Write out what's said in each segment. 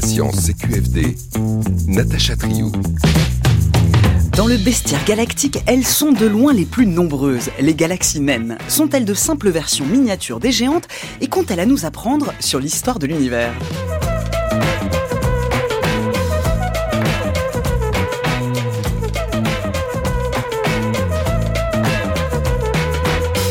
La science CQFD, Natacha Triou. Dans le bestiaire galactique, elles sont de loin les plus nombreuses. Les galaxies naines sont-elles de simples versions miniatures des géantes et qu'ont-elles à nous apprendre sur l'histoire de l'univers?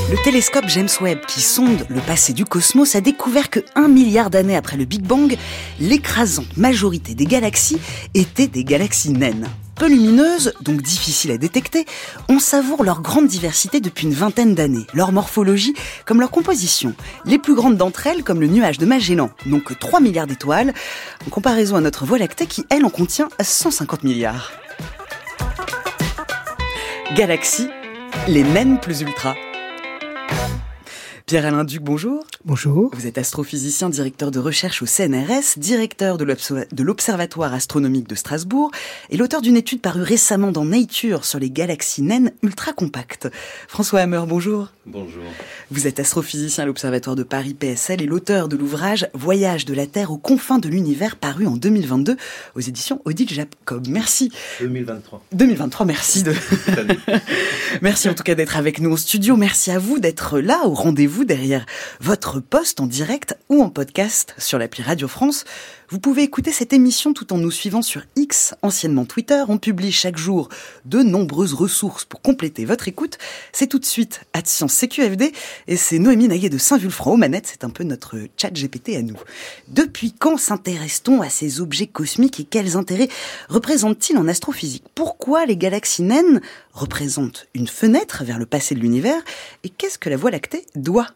Le télescope James Webb, qui sonde le passé du cosmos, a découvert que un milliard d'années après le Big Bang, l'écrasante majorité des galaxies étaient des galaxies naines. Peu lumineuses, donc difficiles à détecter, on savoure leur grande diversité depuis une vingtaine d'années, leur morphologie comme leur composition. Les plus grandes d'entre elles, comme le nuage de Magellan, n'ont que 3 milliards d'étoiles, en comparaison à notre Voie lactée qui, elle, en contient 150 milliards. Galaxie, les naines plus ultra. Pierre-Alain Duc, bonjour. Bonjour. Vous êtes astrophysicien, directeur de recherche au CNRS, directeur de l'Observatoire astronomique de Strasbourg et l'auteur d'une étude parue récemment dans Nature sur les galaxies naines ultra compactes. François Hammer, bonjour. Bonjour. Vous êtes astrophysicien à l'Observatoire de Paris PSL et l'auteur de l'ouvrage Voyage de la Terre aux confins de l'univers paru en 2022 aux éditions Odile Jacob. Merci. 2023. 2023, merci de. merci en tout cas d'être avec nous au studio. Merci à vous d'être là au rendez-vous derrière votre poste en direct ou en podcast sur l'appli Radio France. Vous pouvez écouter cette émission tout en nous suivant sur X, anciennement Twitter. On publie chaque jour de nombreuses ressources pour compléter votre écoute. C'est tout de suite à Science CQFD et c'est Noémie Naguet de Saint-Vulfranc aux manettes. C'est un peu notre chat GPT à nous. Depuis quand s'intéresse-t-on à ces objets cosmiques et quels intérêts représentent-ils en astrophysique? Pourquoi les galaxies naines représentent une fenêtre vers le passé de l'univers? Et qu'est-ce que la Voie lactée doit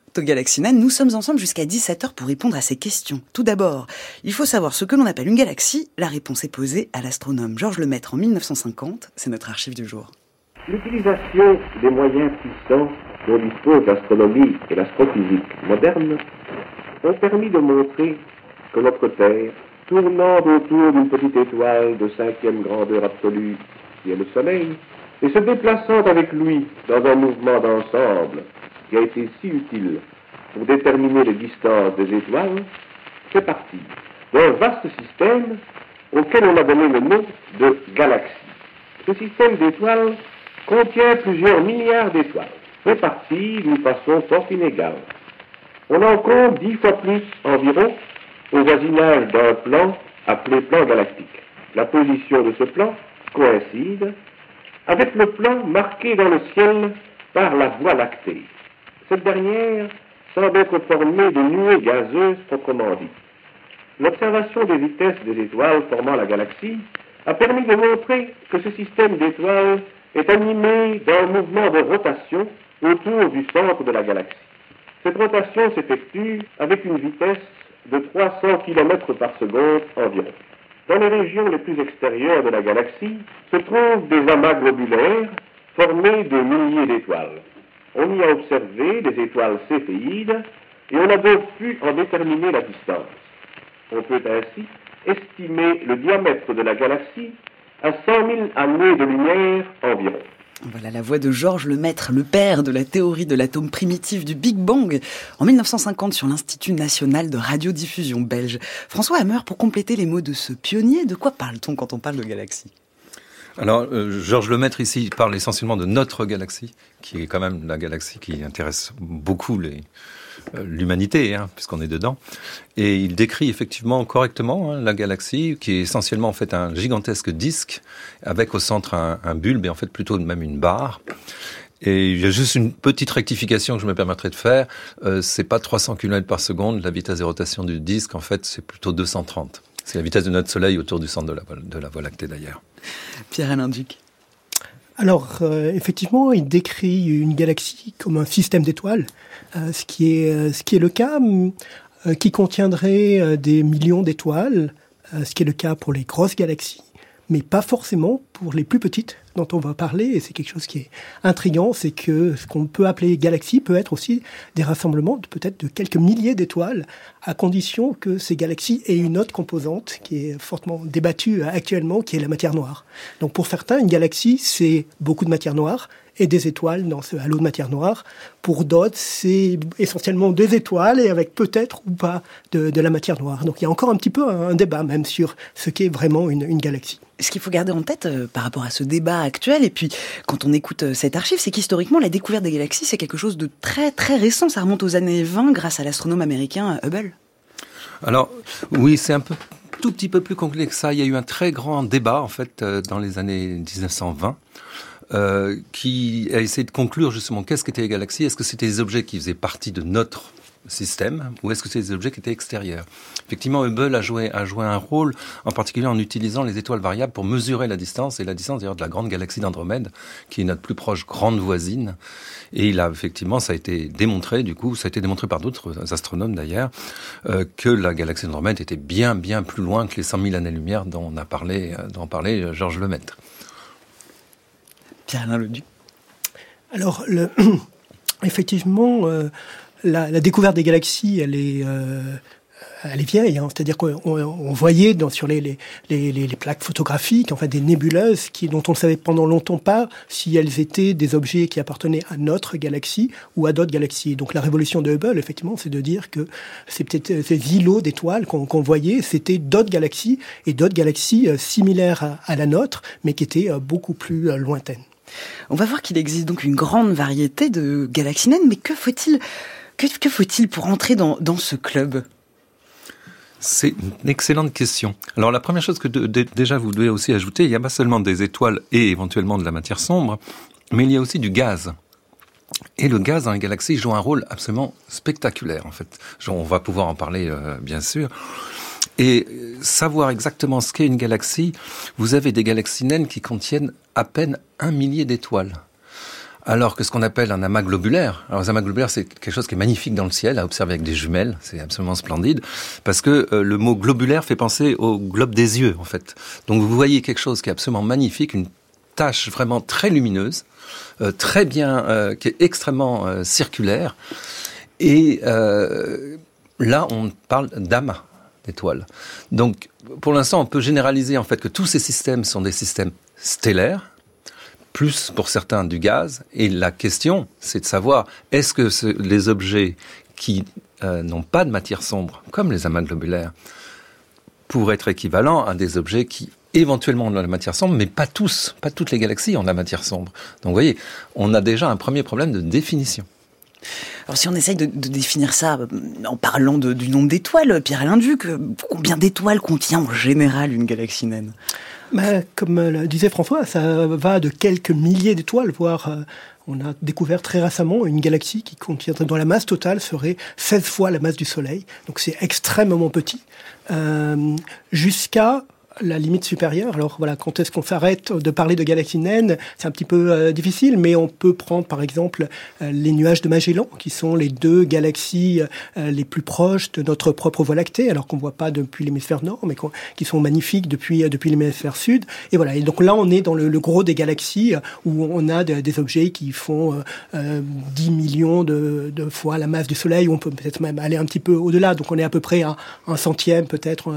naines Nous sommes ensemble jusqu'à 17h pour répondre à ces questions. Tout d'abord, il faut savoir ce que l'on appelle une galaxie. La réponse est posée à l'astronome Georges Lemaître en 1950. C'est notre archive du jour. L'utilisation des moyens puissants dont dispose l'astronomie et l'astrophysique moderne ont permis de montrer que notre Terre, tournant autour d'une petite étoile de cinquième grandeur absolue qui est le Soleil, et se déplaçant avec lui dans un mouvement d'ensemble qui a été si utile pour déterminer les distances des étoiles, fait partie d'un vaste système auquel on a donné le nom de galaxie. Ce système d'étoiles contient plusieurs milliards d'étoiles, réparties d'une façon fort inégale. On en compte dix fois plus environ au voisinage d'un plan appelé plan galactique. La position de ce plan coïncide avec le plan marqué dans le ciel par la Voie lactée. Cette dernière semble être formée de nuées gazeuses proprement dites. L'observation des vitesses des étoiles formant la galaxie a permis de montrer que ce système d'étoiles est animé d'un mouvement de rotation autour du centre de la galaxie. Cette rotation s'effectue avec une vitesse de 300 km par seconde environ. Dans les régions les plus extérieures de la galaxie se trouvent des amas globulaires formés de milliers d'étoiles. On y a observé des étoiles céphéides et on a donc pu en déterminer la distance. On peut ainsi estimer le diamètre de la galaxie à 100 000 années de lumière environ. Voilà la voix de Georges Lemaître, le père de la théorie de l'atome primitif du Big Bang, en 1950 sur l'Institut national de radiodiffusion belge. François Hammer, pour compléter les mots de ce pionnier, de quoi parle-t-on quand on parle de galaxie alors, euh, Georges Lemaître ici parle essentiellement de notre galaxie, qui est quand même la galaxie qui intéresse beaucoup euh, l'humanité, hein, puisqu'on est dedans. Et il décrit effectivement correctement hein, la galaxie, qui est essentiellement en fait un gigantesque disque avec au centre un, un bulbe et en fait plutôt même une barre. Et il y a juste une petite rectification que je me permettrai de faire. Euh, c'est pas 300 km par seconde la vitesse de rotation du disque. En fait, c'est plutôt 230. C'est la vitesse de notre Soleil autour du centre de la, Voie lactée d'ailleurs. Pierre-Alain. Alors, euh, effectivement, il décrit une galaxie comme un système d'étoiles, euh, ce, qui est, euh, ce qui est le cas, qui contiendrait des millions d'étoiles, ce qui est le cas pour les grosses galaxies, mais pas forcément pour les plus petites dont on va parler. Et c'est quelque chose qui est intriguant, c'est que ce qu'on peut appeler galaxie peut être aussi des rassemblements peut-être de quelques milliers d'étoiles, à condition que ces galaxies aient une autre composante qui est fortement débattue actuellement, qui est la matière noire. Donc pour certains, une galaxie, c'est beaucoup de matière noire, et des étoiles dans ce halo de matière noire. Pour d'autres, c'est essentiellement des étoiles et avec peut-être ou pas de, la matière noire. Donc il y a encore un petit peu un, débat même sur ce qu'est vraiment une, une galaxie. Ce qu'il faut garder en tête euh, par rapport à ce débat actuel, et puis quand on écoute euh, cette archive, c'est qu'historiquement, la découverte des galaxies, c'est quelque chose de très très récent. Ça remonte aux années 20 grâce à l'astronome américain Hubble. Alors oui, c'est un peu tout petit peu plus compliqué que ça. Il y a eu un très grand débat en fait euh, dans les années 1920. Euh, qui a essayé de conclure justement qu'est-ce qu'étaient les galaxies. Est-ce que c'était des objets qui faisaient partie de notre système ou est-ce que c'est des objets qui étaient extérieurs? Effectivement, Hubble a joué, a joué un rôle, en particulier en utilisant les étoiles variables pour mesurer la distance, et la distance d'ailleurs de la grande galaxie d'Andromède, qui est notre plus proche grande voisine. Et il a effectivement, ça a été démontré, du coup, ça a été démontré par d'autres astronomes d'ailleurs, euh, que la galaxie d'Andromède était bien, bien plus loin que les 100 000 années-lumière dont on a parlé, euh, dont parlait Georges Lemaître. Leduc. Alors, effectivement, la, découverte des galaxies, elle est, euh, elle est vieille. Hein. C'est-à-dire qu'on voyait sur les, plaques photographiques, en des nébuleuses qui, dont on ne savait pendant longtemps pas si elles étaient des objets qui appartenaient à notre galaxie ou à d'autres galaxies. Donc la révolution de Hubble, effectivement, c'est de dire que c'est peut-être ces îlots d'étoiles qu'on voyait, c'était d'autres galaxies et d'autres galaxies euh, similaires à, la nôtre, mais qui étaient euh, beaucoup plus lointaines. On va voir qu'il existe donc une grande variété de galaxies naines, mais que faut-il que, faut-il pour entrer dans, ce club? C'est une excellente question. Alors la première chose que déjà vous devez aussi ajouter, il n'y a pas seulement des étoiles et éventuellement de la matière sombre, mais il y a aussi du gaz. Et le gaz dans les galaxies joue un rôle absolument spectaculaire en fait. On va pouvoir en parler euh, bien sûr. Et savoir exactement ce qu'est une galaxie, vous avez des galaxies naines qui contiennent à peine un millier d'étoiles. Alors que ce qu'on appelle un amas globulaire, alors un amas globulaire c'est quelque chose qui est magnifique dans le ciel à observer avec des jumelles, c'est absolument splendide, parce que euh, le mot globulaire fait penser au globe des yeux en fait. Donc vous voyez quelque chose qui est absolument magnifique, une tache vraiment très lumineuse, euh, très bien, euh, qui est extrêmement circulaire, et là on parle d'amas Donc pour l'instant on peut généraliser en fait que tous ces systèmes sont des systèmes stellaires plus pour certains du gaz. Et la question, c'est de savoir, est-ce que les objets qui euh, n'ont pas de matière sombre, comme les amas globulaires, pourraient être équivalents à des objets qui éventuellement ont de la matière sombre, mais pas tous, pas toutes les galaxies ont de la matière sombre. Donc vous voyez, on a déjà un premier problème de définition. Alors si on essaye de, définir ça euh, en parlant du nombre d'étoiles, Pierre-Alain Duc, euh, combien d'étoiles contient en général une galaxie naine? Bah, Comme le disait François, ça va de quelques milliers d'étoiles, voire euh, on a découvert très récemment une galaxie qui contient, dont la masse totale serait 16 fois la masse du Soleil. Donc c'est extrêmement petit. Euh, jusqu'à la limite supérieure. Alors voilà, quand est-ce qu'on s'arrête de parler de galaxies naines C'est un petit peu euh, difficile, mais on peut prendre par exemple euh, les nuages de Magellan, qui sont les deux galaxies euh, les plus proches de notre propre Voie lactée, alors qu'on voit pas depuis l'hémisphère nord, mais qui sont magnifiques depuis depuis l'hémisphère sud. Et voilà. Et donc là, on est dans le, gros des galaxies où on a des objets qui font 10 millions de, fois la masse du Soleil. Ou on peut peut-être même aller un petit peu au-delà. Donc on est à peu près à un centième peut-être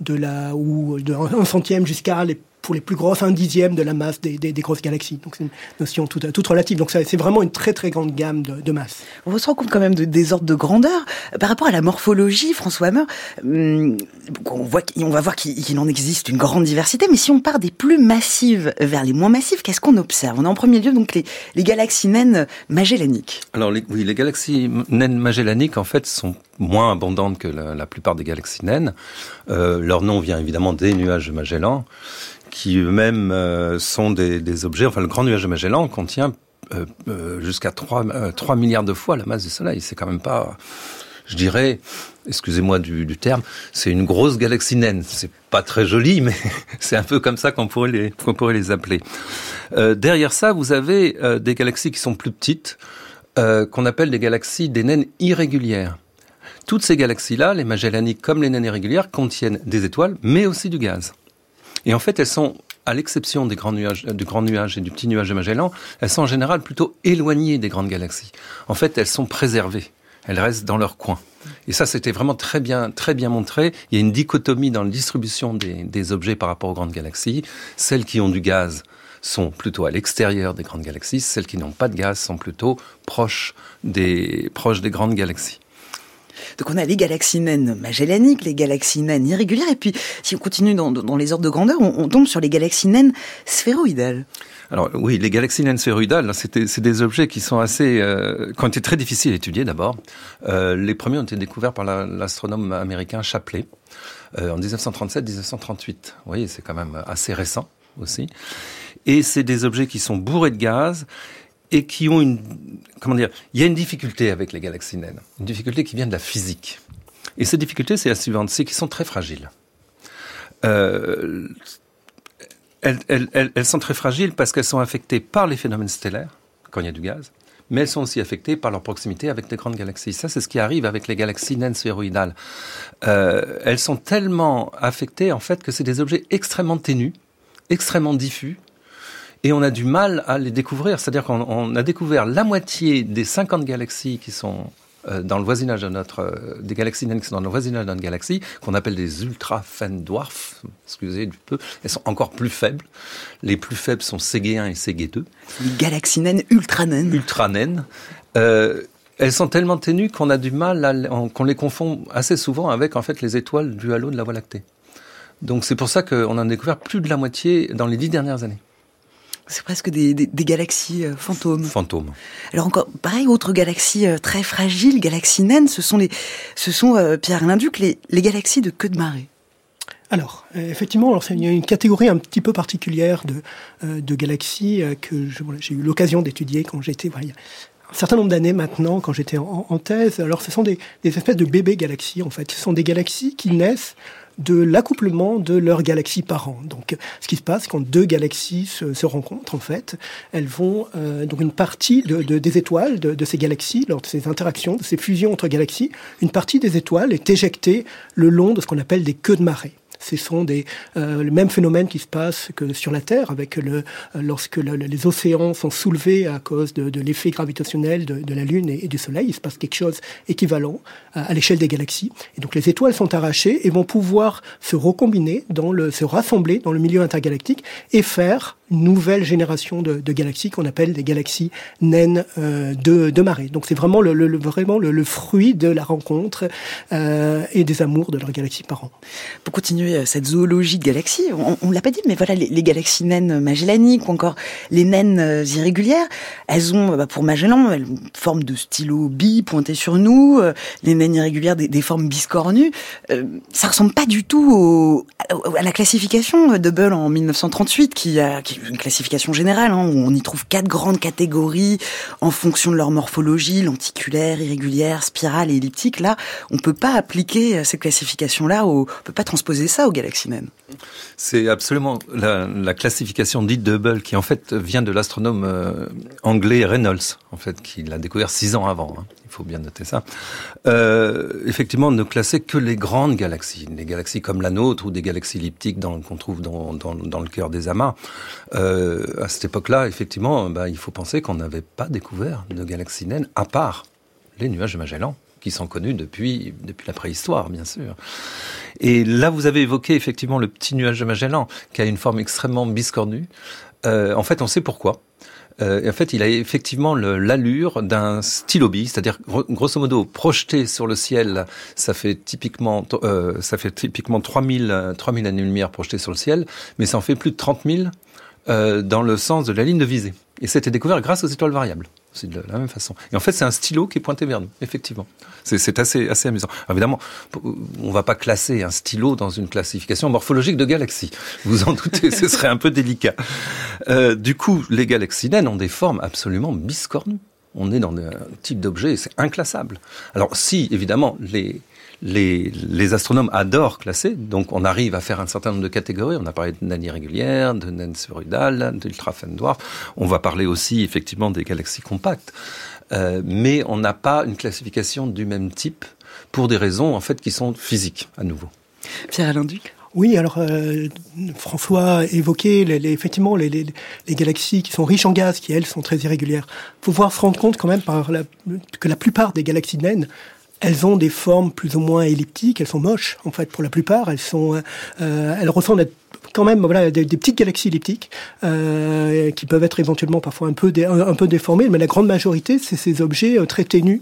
de la ou de un centième jusqu'à les pour les plus grosses, un dixième de la masse des, grosses galaxies. Donc c'est une notion toute, toute relative. Donc c'est vraiment une très très grande gamme de, masse. On se rend compte quand même de, des ordres de grandeur. Par rapport à la morphologie, François Hammer, hum, on, voit, on va voir qu'il en existe une grande diversité, mais si on part des plus massives vers les moins massives, qu'est-ce qu'on observe? On a en premier lieu donc les, les galaxies naines magellaniques. Alors oui, les galaxies naines magellaniques en fait sont moins abondantes que la, plupart des galaxies naines. Euh, leur nom vient évidemment des nuages de Magellan qui eux-mêmes euh, sont des, objets. Enfin, le grand nuage de Magellan contient euh, euh, jusqu'à 3, 3 milliards de fois la masse du Soleil. C'est quand même pas, je dirais, excusez-moi du, terme, c'est une grosse galaxie naine. C'est pas très joli, mais c'est un peu comme ça qu'on pourrait les, qu'on pourrait les appeler. derrière ça, vous avez des galaxies qui sont plus petites, qu'on appelle des galaxies des naines irrégulières. Toutes ces galaxies-là, les Magellaniques comme les naines irrégulières, contiennent des étoiles, mais aussi du gaz. Et en fait, elles sont, à l'exception des grands nuages, du grand nuage et du petit nuage de Magellan, elles sont en général plutôt éloignées des grandes galaxies. En fait, elles sont préservées. Elles restent dans leur coin. Et ça, c'était vraiment très bien, très bien montré. Il y a une dichotomie dans la distribution des, des, objets par rapport aux grandes galaxies. Celles qui ont du gaz sont plutôt à l'extérieur des grandes galaxies. Celles qui n'ont pas de gaz sont plutôt proches des, proches des grandes galaxies. Donc on a les galaxies naines magellaniques, les galaxies naines irrégulières, et puis si on continue dans, les ordres de grandeur, on, tombe sur les galaxies naines sphéroïdales. Alors oui, les galaxies naines sphéroïdales, c'est des objets qui sont assez, euh, qui ont été très difficiles à étudier d'abord. Euh, les premiers ont été découverts par l'astronome américain Shapley euh, en 1937-1938. Vous voyez, c'est quand même assez récent aussi. Et c'est des objets qui sont bourrés de gaz et qui ont une, comment dire, il y a une difficulté avec les galaxies naines, une difficulté qui vient de la physique. Et cette difficulté, c'est la suivante, c'est qu'ils sont très fragiles. Euh, elles, sont très fragiles parce qu'elles sont affectées par les phénomènes stellaires, quand il y a du gaz, mais elles sont aussi affectées par leur proximité avec les grandes galaxies. Ça, c'est ce qui arrive avec les galaxies naines sphéroïdales. Euh, elles sont tellement affectées, en fait, que c'est des objets extrêmement ténus, extrêmement diffus, et on a du mal à les découvrir. C'est-à-dire qu'on a découvert la moitié des 50 galaxies qui sont euh, dans le voisinage de notre, des galaxies naines qui sont dans le voisinage de notre galaxie, qu'on appelle des ultra fines dwarfs, excusez du peu, elles sont encore plus faibles. Les plus faibles sont CG1 et CG2. Les galaxies naines ultra naines. Ultra naines. Euh, elles sont tellement ténues qu'on a du mal, qu'on les confond assez souvent avec en fait les étoiles du halo de la Voie lactée. Donc c'est pour ça qu'on en a découvert plus de la moitié dans les dix dernières années. C'est presque des, galaxies euh, fantômes. Fantômes. Alors encore, pareil, autre galaxie euh, très fragile, galaxie naine, ce sont les, ce sont euh, Pierre Linduc, les, les galaxies de queue de marée. Alors, effectivement, alors, il y a une catégorie un petit peu particulière de, de galaxies que j'ai eu l'occasion d'étudier quand j'étais, il y a un certain nombre d'années maintenant, quand j'étais en, en, thèse. Alors, ce sont des, des espèces de bébés galaxies, en fait. Ce sont des galaxies qui naissent de l'accouplement de leurs galaxies par an. Donc, ce qui se passe quand deux galaxies se, rencontrent, en fait, elles vont euh, donc une partie de, des étoiles de, de, ces galaxies, lors de ces interactions, de ces fusions entre galaxies, une partie des étoiles est éjectée le long de ce qu'on appelle des queues de marée. Ce sont des, euh, le même phénomène qui se passe que sur la Terre, avec le, euh, lorsque les océans sont soulevés à cause de, l'effet gravitationnel de, la Lune et, du Soleil. Il se passe quelque chose équivalent à, à l'échelle des galaxies. Et donc les étoiles sont arrachées et vont pouvoir se recombiner, se rassembler dans le milieu intergalactique et faire nouvelle génération de, de galaxies qu'on appelle des galaxies naines euh, de, de, marée. Donc c'est vraiment le, le vraiment le, fruit de la rencontre euh, et des amours de leurs galaxies par an. Pour continuer euh, cette zoologie de galaxies, on, on l'a pas dit, mais voilà les, les, galaxies naines magellaniques ou encore les naines euh, irrégulières, elles ont bah, pour Magellan une forme de stylo bi pointé sur nous, euh, les naines irrégulières des, des formes biscornues. Euh, ça ressemble pas du tout au, à la classification de Bull en 1938 qui a qui une classification générale, hein, où on y trouve quatre grandes catégories en fonction de leur morphologie, lenticulaire, irrégulière, spirale et elliptique. Là, on peut pas appliquer cette classification-là, on peut pas transposer ça aux galaxies naines. C'est absolument la, classification dite Hubble, qui en fait vient de l'astronome euh, anglais Reynolds, en fait, qui l'a découvert six ans avant. Hein faut bien noter ça. Euh, effectivement, ne classer que les grandes galaxies, des galaxies comme la nôtre ou des galaxies elliptiques qu'on trouve dans, le cœur des amas. Euh, à cette époque-là, effectivement, bah, il faut penser qu'on n'avait pas découvert de galaxies naines à part les nuages de Magellan qui sont connus depuis, depuis la préhistoire, bien sûr. Et là, vous avez évoqué effectivement le petit nuage de Magellan, qui a une forme extrêmement biscornue. Euh, en fait, on sait pourquoi. Euh, en fait, il a effectivement l'allure d'un stylobi, c'est-à-dire grosso modo projeté sur le ciel, ça fait typiquement euh, ça fait typiquement 3000 3000 années-lumière projetées sur le ciel, mais ça en fait plus de 30 000 euh, dans le sens de la ligne de visée. Et c'était découvert grâce aux étoiles variables. C'est de la même façon. Et en fait, c'est un stylo qui est pointé vers nous, effectivement. C'est assez, assez amusant. évidemment, on va pas classer un stylo dans une classification morphologique de galaxies. Vous en doutez, ce serait un peu délicat. Euh, du coup, les galaxies naines ont des formes absolument biscornues. On est dans un type d'objet, c'est inclassable. Alors, si, évidemment, les, les, les, astronomes adorent classer, donc on arrive à faire un certain nombre de catégories. On a parlé de naines irrégulières, de naines sphéroïdales, d'ultra dwarf. On va parler aussi effectivement des galaxies compactes, euh, mais on n'a pas une classification du même type pour des raisons en fait qui sont physiques à nouveau. Pierre Alain Duc? Oui, alors euh, François évoquait les, les, effectivement les, les, les, galaxies qui sont riches en gaz, qui elles sont très irrégulières. Il faut voir se rendre compte quand même par la, que la plupart des galaxies naines elles ont des formes plus ou moins elliptiques, elles sont moches en fait pour la plupart, elles sont, euh, elles ressemblent quand même voilà des, petites galaxies elliptiques euh, qui peuvent être éventuellement parfois un peu déformées, mais la grande majorité c'est ces objets très ténus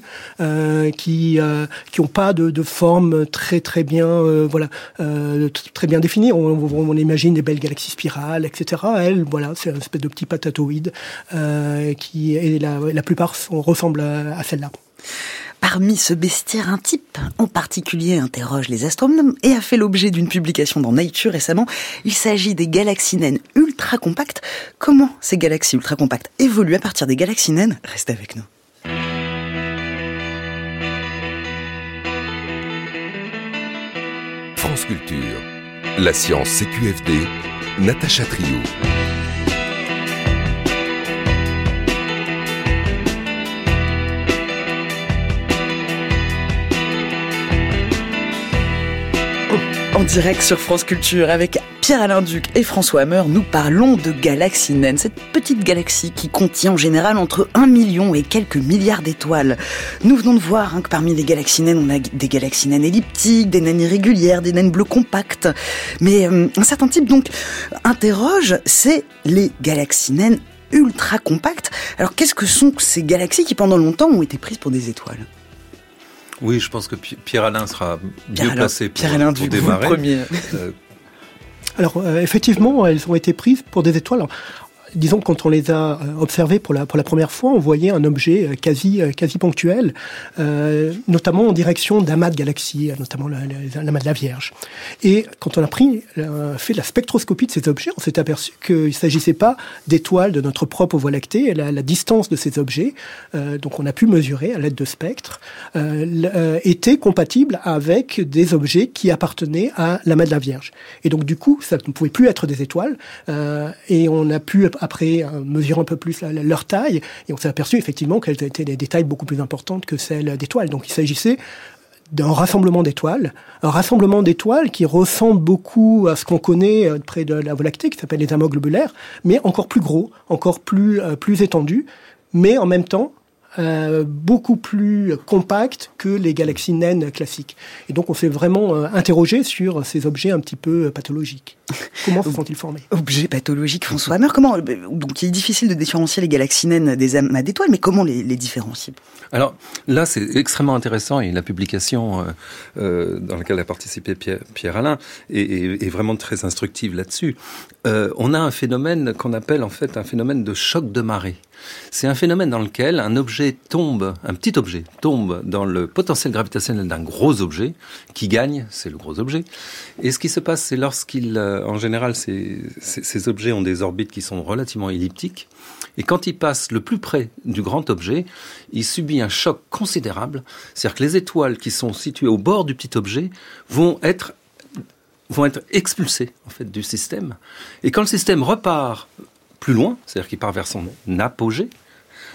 qui qui ont pas de, de forme très très bien voilà très bien définie. On, imagine des belles galaxies spirales, etc. Elles voilà c'est une espèce de petit patatoïde qui et la, plupart ressemblent à, à celle-là. Parmi ce bestiaire, un type en particulier interroge les astronomes et a fait l'objet d'une publication dans Nature récemment. Il s'agit des galaxies naines ultra compactes. Comment ces galaxies ultra compactes évoluent à partir des galaxies naines? Restez avec nous. France Culture, la science CQFD, Natacha Trio. En direct sur France Culture avec Pierre-Alain Duc et François Hammer, nous parlons de galaxie naine, cette petite galaxie qui contient en général entre 1 million et quelques milliards d'étoiles. Nous venons de voir hein, que parmi les galaxies naines, on a des galaxies naines elliptiques, des naines irrégulières, des naines bleues compactes. Mais euh, un certain type donc interroge, c'est les galaxies naines ultra compactes. Alors qu'est-ce que sont ces galaxies qui pendant longtemps ont été prises pour des étoiles? Oui, je pense que Pierre-Alain sera mieux placé pour, Pierre pour démarrer. Premier. Euh, Alors, euh, effectivement, elles ont été prises pour des étoiles disons que quand on les a euh, observés pour la, première fois, on voyait un objet euh, quasi, euh, quasi ponctuel, notamment en direction d'amas de galaxies, notamment l'amas de la Vierge. Et quand on a pris, fait la spectroscopie de ces objets, on s'est aperçu qu'il ne s'agissait pas d'étoiles de notre propre Voie lactée, la, la distance de ces objets, donc on a pu mesurer à l'aide de spectres, était compatible avec des objets qui appartenaient à l'amas de la Vierge. Et donc du coup, ça ne pouvait plus être des étoiles, et on a pu après euh, mesurer un peu plus leur taille, et on s'est aperçu effectivement qu'elles étaient des, tailles beaucoup plus importantes que celles d'étoiles. Donc il s'agissait d'un rassemblement d'étoiles, un rassemblement d'étoiles qui ressemble beaucoup à ce qu'on connaît euh, près de la Voie lactée, qui s'appelle les amas globulaires, mais encore plus gros, encore plus, euh, plus étendu, mais en même temps euh, beaucoup plus compact que les galaxies naines classiques. Et donc on s'est vraiment euh, interrogé sur ces objets un petit peu pathologiques. Comment se sont-ils formés? Objets pathologiques, François Hammer. Comment Donc il est difficile de différencier les galaxies naines des amas d'étoiles, mais comment les, les différencier Alors là, c'est extrêmement intéressant et la publication euh, dans laquelle a participé Pierre, Pierre Alain est, est, vraiment très instructive là-dessus. on a un phénomène qu'on appelle en fait un phénomène de choc de marée. C'est un phénomène dans lequel un objet tombe, un petit objet tombe dans le potentiel gravitationnel d'un gros objet qui gagne, c'est le gros objet. Et ce qui se passe, c'est lorsqu'il, euh, en général, ces, objets ont des orbites qui sont relativement elliptiques. Et quand il passe le plus près du grand objet, il subit un choc considérable. C'est-à-dire que les étoiles qui sont situées au bord du petit objet vont être vont être expulsées en fait du système. Et quand le système repart plus loin, c'est-à-dire qu'il part vers son apogée,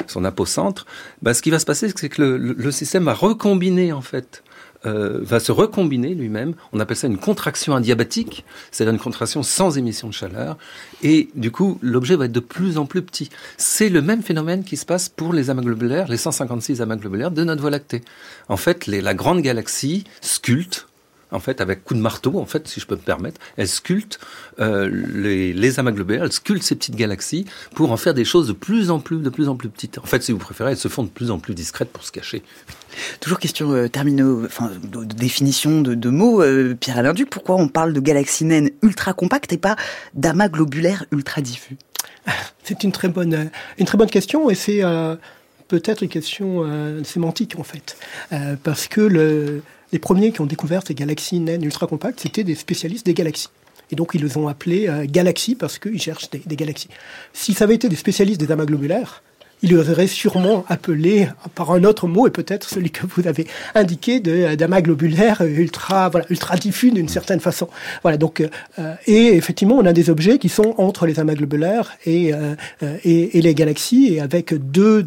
son apocentre, bah, ce qui va se passer, c'est que le, système va recombiner en fait euh, va se recombiner lui-même. On appelle ça une contraction adiabatique, c'est-à-dire une contraction sans émission de chaleur. Et du coup, l'objet va être de plus en plus petit. C'est le même phénomène qui se passe pour les amas globulaires, les 156 amas globulaires de notre Voie lactée. En fait, la grande galaxie sculpte en fait, avec coup de marteau, en fait, si je peux me permettre, elle sculpte euh, les, les, amas globulaires, elle sculpte ces petites galaxies pour en faire des choses de plus en plus, de plus en plus petites. En fait, si vous préférez, elles se font de plus en plus discrètes pour se cacher. Toujours question euh, termino, enfin, de, définition de, de mots, euh, Pierre-Alain Duc, pourquoi on parle de galaxies naines ultra compactes et pas d'amas globulaires ultra diffus? C'est une très bonne, une très bonne question et c'est euh, peut-être une question euh, sémantique en fait, euh, parce que le les premiers qui ont découvert ces galaxies naines ultra compactes, c'était des spécialistes des galaxies. Et donc ils les ont appelés euh, galaxies parce qu'ils cherchent des, des, galaxies. Si ça avait été des spécialistes des amas globulaires, il aurait sûrement appelé par un autre mot, et peut-être celui que vous avez indiqué, d'amas globulaire ultra, voilà, ultra diffus d'une certaine façon. Voilà, donc, euh, et effectivement, on a des objets qui sont entre les amas globulaires et, euh, et, et, les galaxies, et avec deux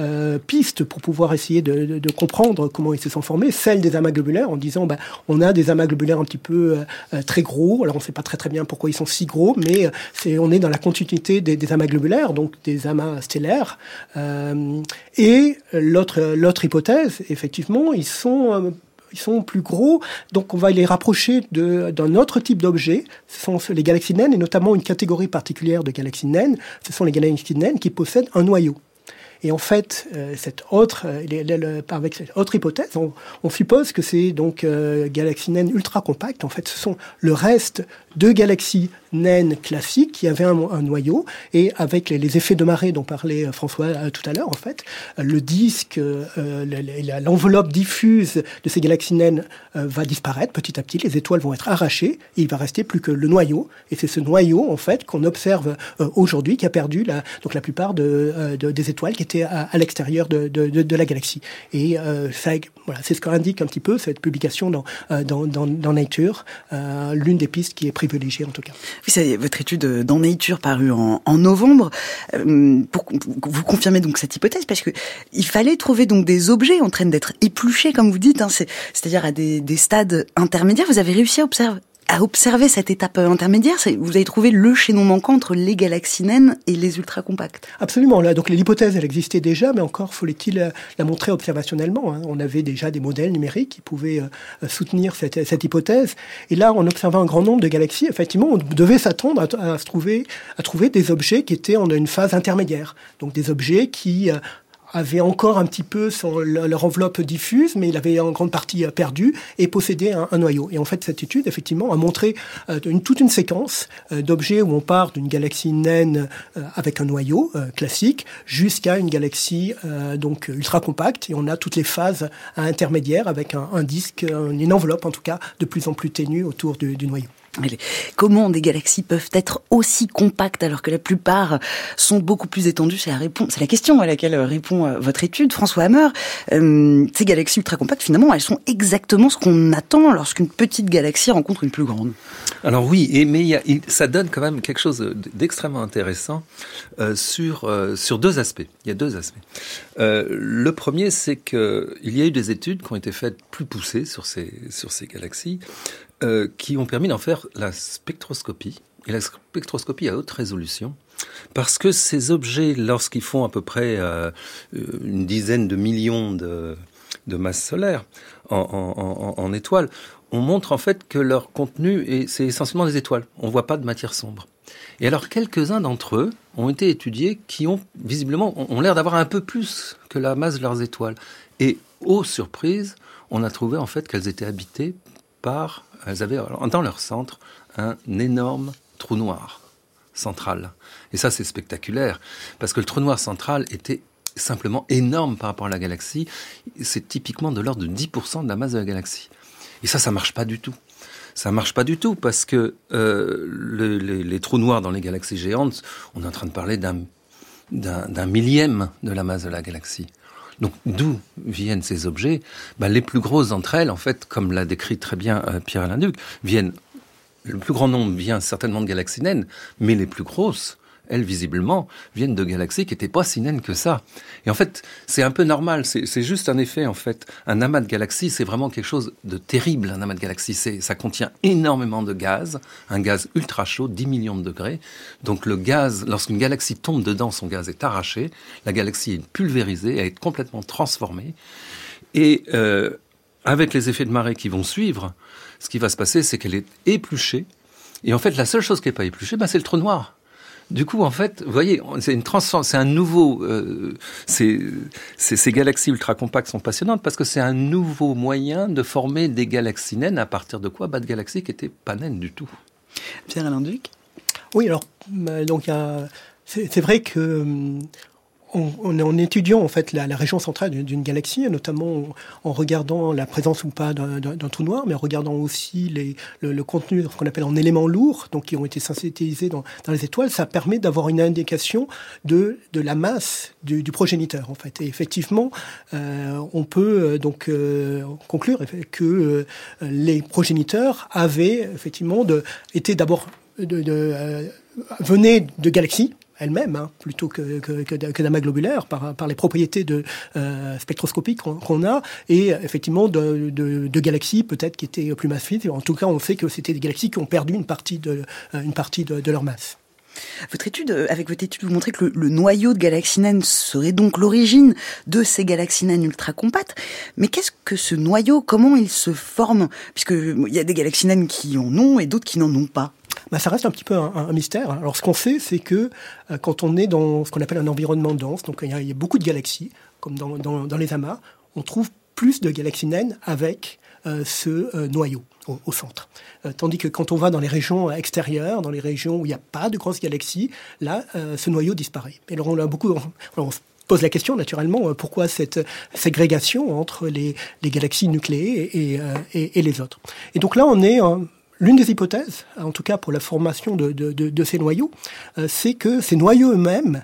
euh, pistes pour pouvoir essayer de, de, de, comprendre comment ils se sont formés. Celle des amas globulaires, en disant, ben, on a des amas globulaires un petit peu euh, très gros, alors on ne sait pas très très bien pourquoi ils sont si gros, mais c'est, on est dans la continuité des, amas globulaires, donc des amas stellaires, euh, et l'autre hypothèse, effectivement, ils sont euh, ils sont plus gros, donc on va les rapprocher d'un autre type d'objet. Ce sont les galaxies naines, et notamment une catégorie particulière de galaxies naines. Ce sont les galaxies naines qui possèdent un noyau. Et en fait, euh, cette autre, euh, avec cette autre hypothèse, on, suppose que c'est donc euh, galaxies naines ultra compactes. En fait, ce sont le reste de galaxies naines classiques qui avaient un, noyau et avec les, effets de marée dont parlait euh, François euh, tout à l'heure, en fait, le disque, euh, l'enveloppe diffuse de ces galaxies naines va disparaître petit à petit. Les étoiles vont être arrachées il va rester plus que le noyau. Et c'est ce noyau, en fait, qu'on observe aujourd'hui qui a perdu la, donc la plupart de, des étoiles qui étaient à, l'extérieur de, de, la galaxie. Et ça, voilà, c'est ce qu'indique un petit peu cette publication dans, dans, dans, dans Nature, l'une des pistes qui est privilégiée en tout cas. Oui, c'est votre étude dans Nature parue en, novembre. Euh, vous confirmez donc cette hypothèse parce que il fallait trouver donc des objets en train d'être épluchés, comme vous dites, hein, c'est-à-dire à des stades intermédiaires. Vous avez réussi à observer, à observer cette étape intermédiaire, vous avez trouvé le chaînon manquant entre les galaxies naines et les ultra compactes. Absolument. Là, donc l'hypothèse, elle existait déjà, mais encore fallait-il la montrer observationnellement. Hein. On avait déjà des modèles numériques qui pouvaient euh, soutenir cette, hypothèse. Et là, en observant un grand nombre de galaxies, effectivement, on devait s'attendre à, à, trouver, à trouver des objets qui étaient en une phase intermédiaire. Donc des objets qui euh, avaient encore un petit peu son, leur enveloppe diffuse, mais il avait en grande partie euh, perdu et possédait un, noyau. Et en fait, cette étude, effectivement, a montré euh, une, toute une séquence euh, d'objets où on part d'une galaxie naine avec un noyau classique jusqu'à une galaxie donc ultra compacte. Et on a toutes les phases intermédiaires avec un, un disque, une enveloppe en tout cas, de plus en plus ténue autour du, du noyau. Comment des galaxies peuvent être aussi compactes alors que la plupart sont beaucoup plus étendues C'est la réponse, c'est la question à laquelle répond euh, votre étude, François Hammer. Euh, ces galaxies ultra compactes, finalement, elles sont exactement ce qu'on attend lorsqu'une petite galaxie rencontre une plus grande. Alors oui, mais ça donne quand même quelque chose d'extrêmement intéressant euh, sur sur deux aspects. Il y a deux aspects. le premier, c'est que il y a eu des études qui ont été faites plus poussées sur ces sur ces galaxies euh, qui ont permis d'en faire la spectroscopie, et la spectroscopie à haute résolution, parce que ces objets, lorsqu'ils font à peu près euh, une dizaine de millions de, de masses solaires en, en, en, étoiles, on montre en fait que leur contenu, c'est essentiellement des étoiles. On ne voit pas de matière sombre. Et alors, quelques-uns d'entre eux ont été étudiés qui ont visiblement ont l'air d'avoir un peu plus que la masse de leurs étoiles. Et, aux surprises, on a trouvé en fait qu'elles étaient habitées elles avaient dans leur centre un énorme trou noir central. Et ça, c'est spectaculaire, parce que le trou noir central était simplement énorme par rapport à la galaxie. C'est typiquement de l'ordre de 10% de la masse de la galaxie. Et ça, ça marche pas du tout. Ça marche pas du tout parce que euh, les, trous noirs dans les galaxies géantes, on est en train de parler d'un millième de la masse de la galaxie. Donc d'où viennent ces objets? Ben, Les plus grosses d'entre elles, en fait, comme l'a décrit très bien euh, Pierre-Alain Duc, viennent... Le plus grand nombre vient certainement de galaxies naines, mais les plus grosses elles, visiblement, viennent de galaxies qui n'étaient pas si naines que ça. Et en fait, c'est un peu normal, c'est juste un effet, en fait. Un amas de galaxies, c'est vraiment quelque chose de terrible, un amas de galaxies. Ça contient énormément de gaz, un gaz ultra chaud, 10 millions de degrés. Donc le gaz, lorsqu'une galaxie tombe dedans, son gaz est arraché, la galaxie est pulvérisée, elle est complètement transformée. Et euh, avec les effets de marée qui vont suivre, ce qui va se passer, c'est qu'elle est épluchée. Et en fait, la seule chose qui n'est pas épluchée, ben, c'est le trou noir. Du coup, en fait, vous voyez, c'est une c'est un nouveau. Euh, ces galaxies ultra compactes sont passionnantes parce que c'est un nouveau moyen de former des galaxies naines à partir de quoi? Bah, De galaxies qui n'étaient pas naines du tout. Pierre Alain Duc? Oui, alors, euh, donc, c'est vrai que hum, en, en, étudiant en fait la, région centrale d'une galaxie, notamment en, regardant la présence ou pas d'un trou noir, mais en regardant aussi les, le, contenu qu'on appelle en éléments lourds, donc qui ont été synthétisés dans, les étoiles, ça permet d'avoir une indication de, la masse du, progéniteur en fait. Et effectivement, euh, on peut euh, donc euh, conclure que les progéniteurs avaient effectivement de, été d'abord de, de venaient de galaxies elle-même, hein, plutôt que, que, que d'amas globulaire, par, les propriétés euh, spectroscopiques qu'on a, et effectivement de, galaxies peut-être qui étaient plus massives. En tout cas, on sait que c'était des galaxies qui ont perdu une partie de, euh, leur masse. Votre étude, euh, avec votre étude, vous montrez que le, noyau de galaxies naines serait donc l'origine de ces galaxies naines ultra compactes. Mais qu'est-ce que ce noyau Comment il se forme? Puisqu'il y a des galaxies naines qui en ont et d'autres qui n'en ont pas. Bah, ça reste un petit peu un, mystère. Alors ce qu'on sait, c'est que euh, quand on est dans ce qu'on appelle un environnement dense, donc il y, a, beaucoup de galaxies, comme dans, les amas, on trouve plus de galaxies naines avec euh, ce noyau au, centre. Euh, tandis que quand on va dans les régions extérieures, dans les régions où il n'y a pas de grosses galaxies, là, euh, ce noyau disparaît. Et alors on a beaucoup, on se pose la question naturellement, euh, pourquoi cette ségrégation entre les, galaxies nucléées et, les autres. Et donc là, on est L'une des hypothèses, en tout cas pour la formation de, ces noyaux, c'est que ces noyaux eux-mêmes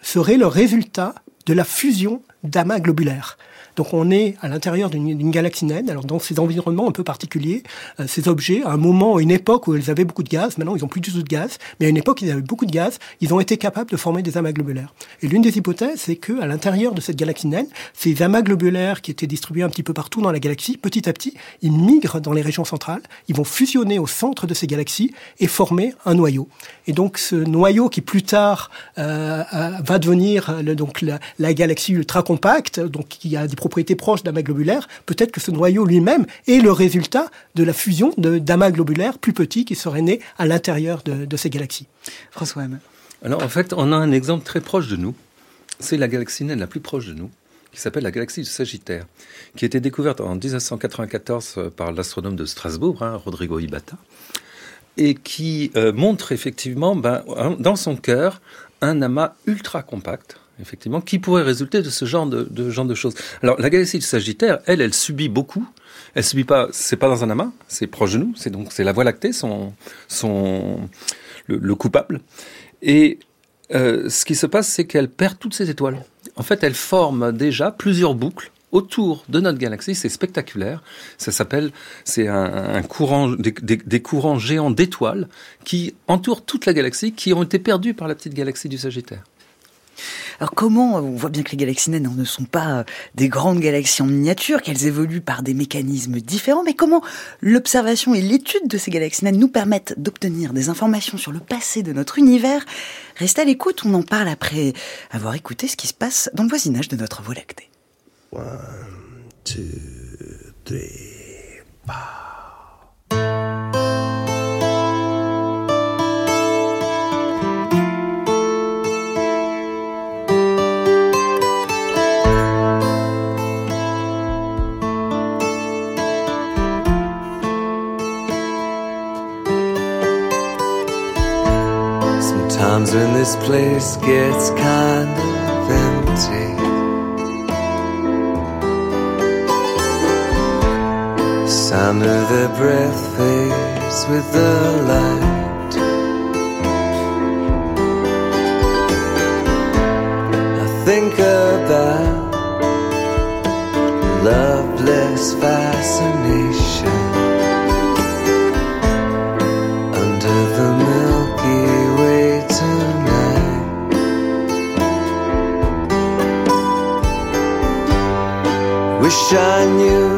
seraient le résultat de la fusion d'amas globulaires. Donc on est à l'intérieur d'une galaxie naine, alors dans ces environnements un peu particuliers, euh, ces objets, à un moment, à une époque où ils avaient beaucoup de gaz, maintenant ils n'ont plus du tout de gaz, mais à une époque ils avaient beaucoup de gaz, ils ont été capables de former des amas globulaires. Et l'une des hypothèses, c'est que à l'intérieur de cette galaxie naine, ces amas globulaires qui étaient distribués un petit peu partout dans la galaxie, petit à petit, ils migrent dans les régions centrales, ils vont fusionner au centre de ces galaxies et former un noyau. Et donc ce noyau qui plus tard euh, euh va devenir le, donc la, la, galaxie ultra compacte, donc qui a des propriétés proches d'amas globulaires, peut-être que ce noyau lui-même est le résultat de la fusion d'amas globulaires plus petits qui seraient nés à l'intérieur de, ces galaxies. François M. Alors en fait, on a un exemple très proche de nous. C'est la galaxie naine la plus proche de nous, qui s'appelle la galaxie du Sagittaire, qui a été découverte en 1994 euh, par l'astronome de Strasbourg, hein, Rodrigo Ibata, et qui euh, montre effectivement ben, dans son cœur un amas ultra compact, effectivement, qui pourrait résulter de ce genre de, choses. Alors, la galaxie du Sagittaire, elle, elle subit beaucoup. Elle subit pas, c'est pas dans un amas, c'est proche de nous, c'est donc c'est la Voie lactée, son, son, le, coupable. Et euh, ce qui se passe, c'est qu'elle perd toutes ses étoiles. En fait, elle forme déjà plusieurs boucles autour de notre galaxie. C'est spectaculaire. Ça s'appelle, c'est un, courant, des, courants géants d'étoiles qui entourent toute la galaxie, qui ont été perdus par la petite galaxie du Sagittaire. Alors comment, on voit bien que les galaxies naines ne sont pas euh, des grandes galaxies en miniature, qu'elles évoluent par des mécanismes différents, mais comment l'observation et l'étude de ces galaxies naines nous permettent d'obtenir des informations sur le passé de notre univers Restez à l'écoute, on en parle après avoir écouté ce qui se passe dans le voisinage de notre Voie lactée. When this place gets kind of empty. Sound of their breath fades with the light. I think about loveless fascination. Wish I knew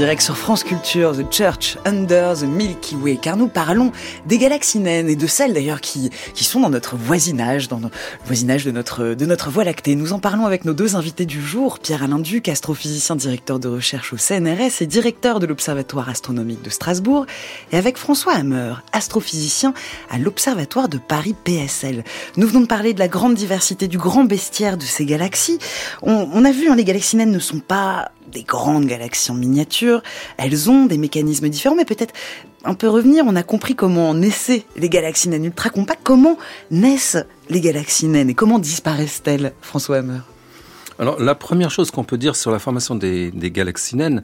direct sur France Culture, The Church Under the Milky Way, car nous parlons des galaxies naines et de celles d'ailleurs qui, qui sont dans notre voisinage, dans le voisinage de notre, de notre Voie lactée. Nous en parlons avec nos deux invités du jour, Pierre-Alain Duc, astrophysicien directeur de recherche au CNRS et directeur de l'Observatoire astronomique de Strasbourg, et avec François Hammer, astrophysicien à l'Observatoire de Paris PSL. Nous venons de parler de la grande diversité, du grand bestiaire de ces galaxies. On, a vu, hein, les galaxies naines ne sont pas des grandes galaxies en miniature. Elles ont des mécanismes différents, mais peut-être un peu revenir. On a compris comment naissaient les galaxies naines ultra compactes. Comment naissent les galaxies naines et comment disparaissent-elles, François Hammer? Alors, la première chose qu'on peut dire sur la formation des, galaxies naines,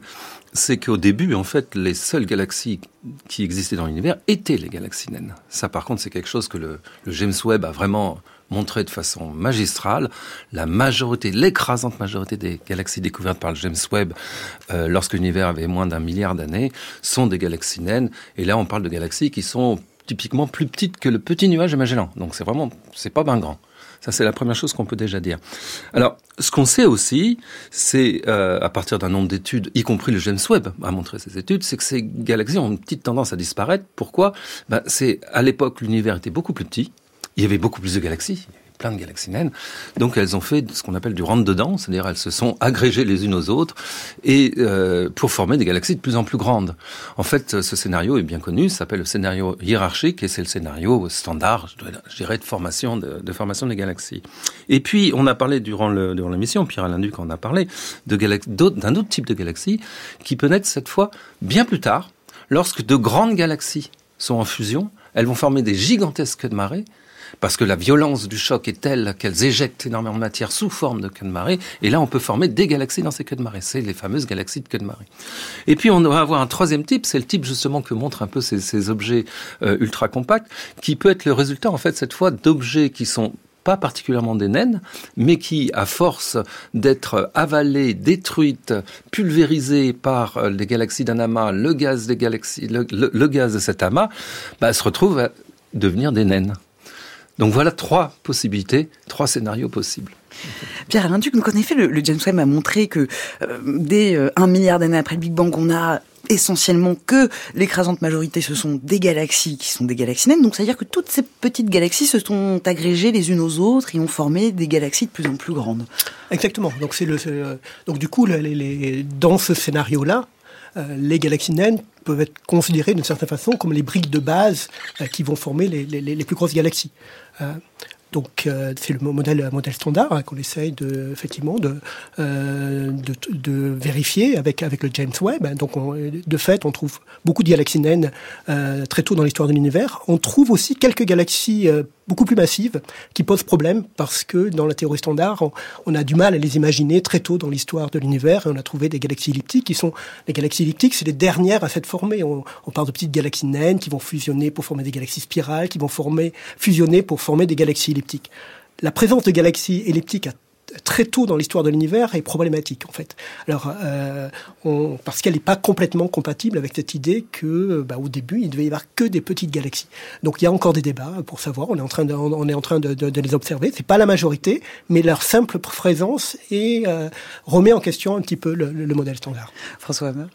c'est qu'au début, en fait, les seules galaxies qui existaient dans l'univers étaient les galaxies naines. Ça, par contre, c'est quelque chose que le James Webb a vraiment montré de façon magistrale. La majorité, l'écrasante majorité des galaxies découvertes par le James Webb, euh, lorsque l'univers avait moins d'un milliard d'années, sont des galaxies naines. Et là, on parle de galaxies qui sont typiquement plus petites que le petit nuage de Magellan. Donc, c'est vraiment, c'est pas bien grand. Ça, c'est la première chose qu'on peut déjà dire. Alors, ce qu'on sait aussi, c'est euh, à partir d'un nombre d'études, y compris le James Webb a montré ces études, c'est que ces galaxies ont une petite tendance à disparaître. Pourquoi? Ben, C'est à l'époque, l'univers était beaucoup plus petit, il y avait beaucoup plus de galaxies, plein de galaxies naines. Donc elles ont fait ce qu'on appelle du rentre-dedans, c'est-à-dire elles se sont agrégées les unes aux autres et euh, pour former des galaxies de plus en plus grandes. En fait, ce scénario est bien connu, s'appelle le scénario hiérarchique et c'est le scénario standard, je dirais, de formation de, formation des galaxies. Et puis on a parlé durant le durant l'émission, Pierre-Alain Duc en a parlé, d'un autre type de galaxie qui peut naître cette fois bien plus tard, lorsque de grandes galaxies sont en fusion, elles vont former des gigantesques queues de marée parce que la violence du choc est telle qu'elles éjectent énormément de matière sous forme de queue de marée, et là on peut former des galaxies dans ces queues de marée. C'est les fameuses galaxies de queue de marée. Et puis on va avoir un troisième type, c'est le type justement que montrent un peu ces, objets euh, ultra compacts, qui peut être le résultat en fait cette fois d'objets qui sont pas particulièrement des naines, mais qui, à force d'être avalées, détruites, pulvérisées par euh, les galaxies d'un amas, le gaz des galaxies, le gaz de cet amas, bah, se retrouvent à devenir des naines. Donc voilà trois possibilités, trois scénarios possibles. Pierre-Alain Duc, donc en effet, le, le James Webb a montré que euh, dès euh, un milliard d'années après le Big Bang, on a essentiellement que l'écrasante majorité, ce sont des galaxies qui sont des galaxies naines. Donc, c'est-à-dire que toutes ces petites galaxies se sont agrégées les unes aux autres et ont formé des galaxies de plus en plus grandes. Exactement. Donc, c'est le, donc du coup, les, les, dans ce scénario-là, euh, les galaxies naines peuvent être considérées d'une certaine façon comme les briques de base euh, qui vont former les, les, les plus grosses galaxies. Euh, donc euh, c'est le modèle, standard hein, qu'on essaye de, effectivement de, euh, de, vérifier avec, avec le James Webb. Donc on, de fait, on trouve beaucoup de galaxies naines très tôt dans l'histoire de l'univers. On trouve aussi quelques galaxies beaucoup plus massives qui posent problème parce que dans la théorie standard, on, a du mal à les imaginer très tôt dans l'histoire de l'univers. Et on a trouvé des galaxies elliptiques qui sont les galaxies elliptiques, c'est les dernières à s'être formées. On, parle de petites galaxies naines qui vont fusionner pour former des galaxies spirales, qui vont former fusionner pour former des galaxies elliptiques. La présence de galaxies elliptiques a très tôt dans l'histoire de l'univers est problématique en fait. Alors euh, on, parce qu'elle n'est pas complètement compatible avec cette idée que bah, au début il devait y avoir que des petites galaxies. Donc il y a encore des débats pour savoir. On est en train de, on est en train de, de, de les observer. C'est pas la majorité, mais leur simple présence et euh, remet en question un petit peu le, le modèle standard. François Hammer.